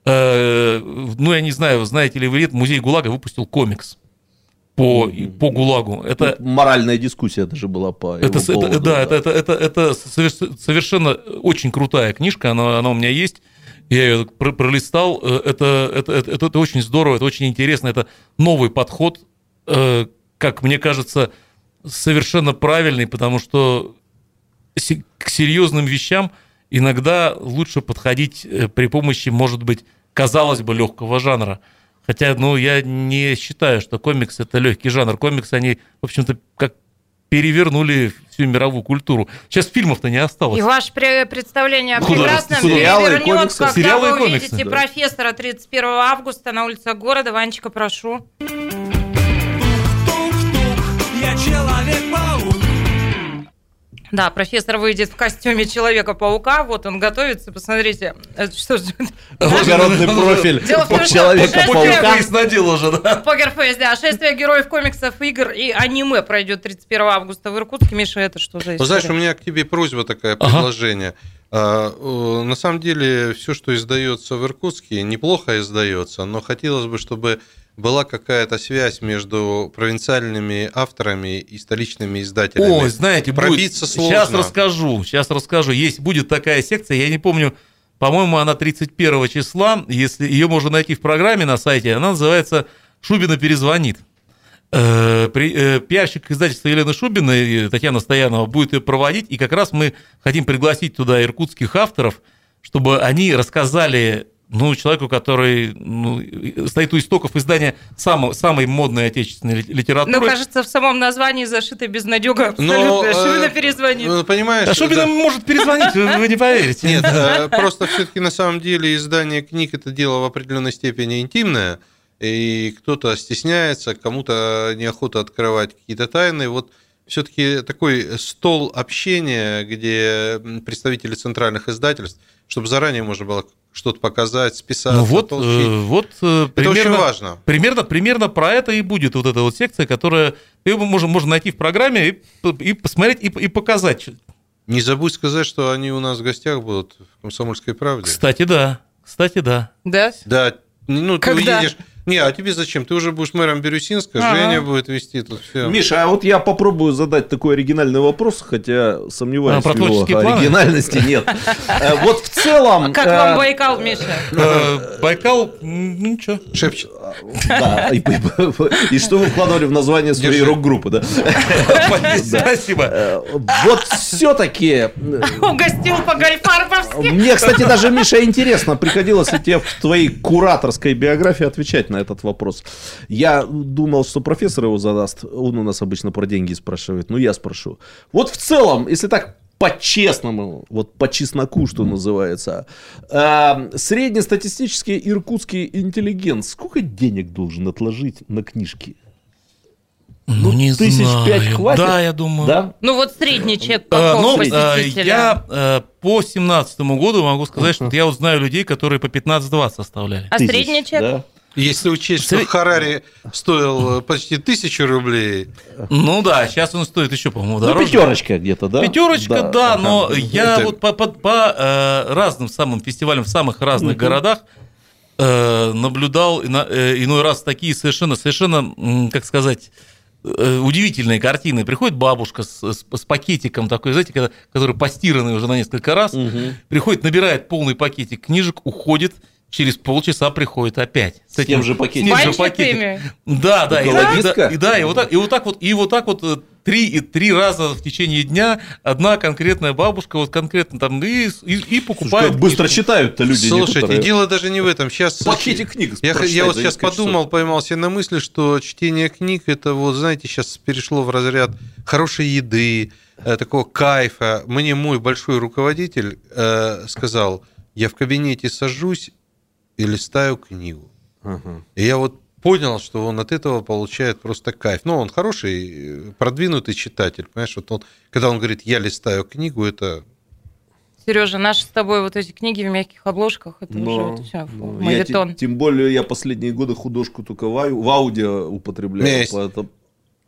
э, ну, я не знаю, знаете ли вы, музей ГУЛАГа выпустил комикс по, по ГУЛАГу. Это, Моральная дискуссия даже была по его это, это- поводу, да, Это, это, это, это соверш- совершенно очень крутая книжка, она, она у меня есть. Я ее пр- пролистал. Э, Это, это, это, это, это очень здорово, это очень интересно. Это новый подход, э, как мне кажется, совершенно правильный, потому что к серьезным вещам иногда лучше подходить э, при помощи, может быть, казалось бы, легкого жанра. Хотя, ну, я не считаю, что комикс это легкий жанр. Комиксы, они, в общем-то, как перевернули всю мировую культуру. Сейчас фильмов-то не осталось. И ваше пре- представление о Художественные прекрасном перевернет, комиксы. когда Сериалы вы комиксы, увидите да. профессора 31 августа на улице города. Ванечка, прошу. Я человек-паук Да, профессор выйдет в костюме Человека-паука. Вот он готовится. Посмотрите. Это Что же? Благородный профиль Дело в том, что Человека-паука. Выяснил уже, да? Покерфейс, да. Шествие героев комиксов, игр и аниме пройдет 31 августа в Иркутске. Миша, это что за Ну, знаешь, у история? меня к тебе просьба такая, предложение. А, э, На самом деле, все, что издается в Иркутске, неплохо издается, но хотелось бы, чтобы была какая-то связь между провинциальными авторами и столичными издателями. Ой, знаете, будет- Пробиться сложно. Сейчас расскажу, сейчас расскажу. Есть, будет такая секция, я не помню, по-моему, она 31 числа, если ее можно найти в программе на сайте, она называется «Шубина перезвонит». Э, э, Пиарщик издательства Елены Шубиной, Татьяна Стоянова, будет ее проводить, и как раз мы хотим пригласить туда иркутских авторов, чтобы они рассказали ну, человеку, который ну, стоит у истоков издания само- самой модной отечественной ли- литературы. Ну, кажется, в самом названии зашита безнадега Но, абсолютно. э, Шубина перезвонит. ну, Понимаешь? А Шубина да. может перезвонить, вы, не поверите. Нет, э, просто все-таки на самом деле издание книг это дело в определенной степени интимное, и кто-то стесняется, кому-то неохота открывать какие-то тайны. Вот все-таки такой стол общения, где представители центральных издательств, чтобы заранее можно было что-то показать, списать, Ну вот, э, вот э, Это очень важно. примерно, примерно про это и будет вот эта вот секция, которая ее можно, можно найти в программе и, и посмотреть, и, и показать. Не забудь сказать, что они у нас в гостях будут в «Комсомольской правде». Кстати, да. Кстати, да. Да? Да, ну ты Когда? уедешь. Не, а тебе зачем? Ты уже будешь мэром Бирюсинска, Ага. Женя будет вести тут все. Миша, а вот я попробую задать такой оригинальный вопрос, хотя сомневаюсь А, в его планы? оригинальности. Нет. *laughs* Э, Вот в целом... Как э, вам Байкал, Миша? Э, Байкал, ну ничего. Шепчет. Да, *laughs* и, что вы вкладывали в название своей рок-группы, да? Спасибо. Э, Вот все-таки Угостил по гольфарбовски. Мне, кстати, даже, Миша, интересно, приходилось ли тебе в твоей кураторской биографии отвечать на этот вопрос. Я думал, что профессор его задаст. Он у нас обычно про деньги спрашивает. Ну, я спрошу. Вот в целом, если так по-честному, вот по чесноку, что называется, э, среднестатистический иркутский интеллигент сколько денег должен отложить на книжки? Ну, не тысяч знаю. пять хватит? Да, я думаю. Да? Ну вот средний чек Э, какого ну, э, посетителя? я э, по 17 году могу сказать, что я вот знаю людей, которые по 15-20 составляли. А Тысяч, средний чек? да? Если учесть, что Харари стоил э, почти тысячу рублей, Ну да, сейчас он стоит еще, по-моему, Ну, дороже. пятерочка где-то, да? Пятерочка, да, ага. но я Это- вот по, по- по, э, разным самым фестивалям в самых разных городах э, наблюдал э, иной раз такие совершенно, совершенно, как сказать, удивительные картины. Приходит бабушка с, с- с пакетиком такой, знаете, когда- который постиранный уже на несколько раз, Мгм. приходит, набирает полный пакетик книжек, уходит, через полчаса приходит опять. С тем же пакетиком. с тем же Пальчатыми? Да, да, и, да, и да, и вот так, и вот так вот, и вот так вот э, три, и три раза в течение дня одна конкретная бабушка, вот конкретно там и, и, и покупает. Как быстро читают-то люди Слушайте, некоторые. дело даже не в этом. Сейчас Пакетик книг Я, я вот сейчас подумал, часов. поймался на мысли, что чтение книг это вот, знаете, сейчас перешло в разряд хорошей еды, э, такого кайфа. Мне мой большой руководитель э, сказал, я в кабинете сажусь и листаю книгу. Ага. И я вот понял, что он от этого получает просто кайф. Ну, он хороший, э, продвинутый читатель, понимаешь, вот он, когда он говорит, я листаю книгу, это Сережа, наши с тобой вот эти книги в мягких обложках, это уже Но, вот всё, но я мавитон. те- тем более я последние годы художку только в, ау- в аудио употребляю. Есть. поэтому-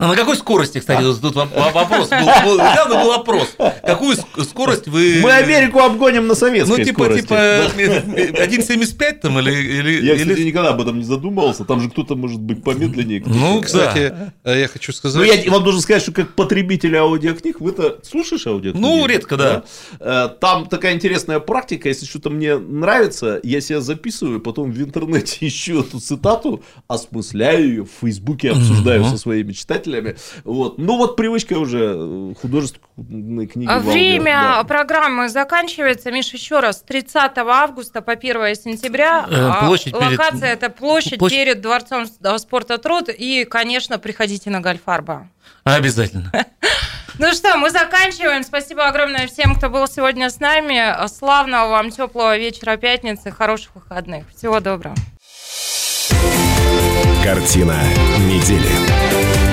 А на какой скорости, кстати, тут, тут воп- вопрос был, был- явно был вопрос. Какую ск- скорость вы... Мы Америку обгоним на советской Ну, типа, скорости. типа э, 1,75 там или... или, Я, или- кстати, никогда об этом не задумывался. Там же кто-то может быть помедленнее. кто-то- Ну, Кстати, э, я хочу сказать... Ну, я вам должен сказать, что как потребитель аудиокниг, вы-то слушаешь аудиокниги? Ну, редко, да. Э, Там такая интересная практика, если что-то мне нравится, я себя записываю, потом в интернете *laughs* ищу эту цитату, осмысляю ее, в Фейсбуке обсуждаю Мгм. со своими читателями. Вот. Ну, вот привычка уже э, художественной книги. А Время да. программы заканчивается. Миш, еще раз, 30 августа по 1 сентября. Э, А площадь перед- Локация это площадь, Площадь- перед Дворцом э, спорта труд. И, конечно, приходите на Гольфарба. Обязательно. *laughs* Ну что, мы заканчиваем. Спасибо огромное всем, кто был сегодня с нами. Славного вам теплого вечера пятницы, хороших выходных. Всего доброго. Картина недели.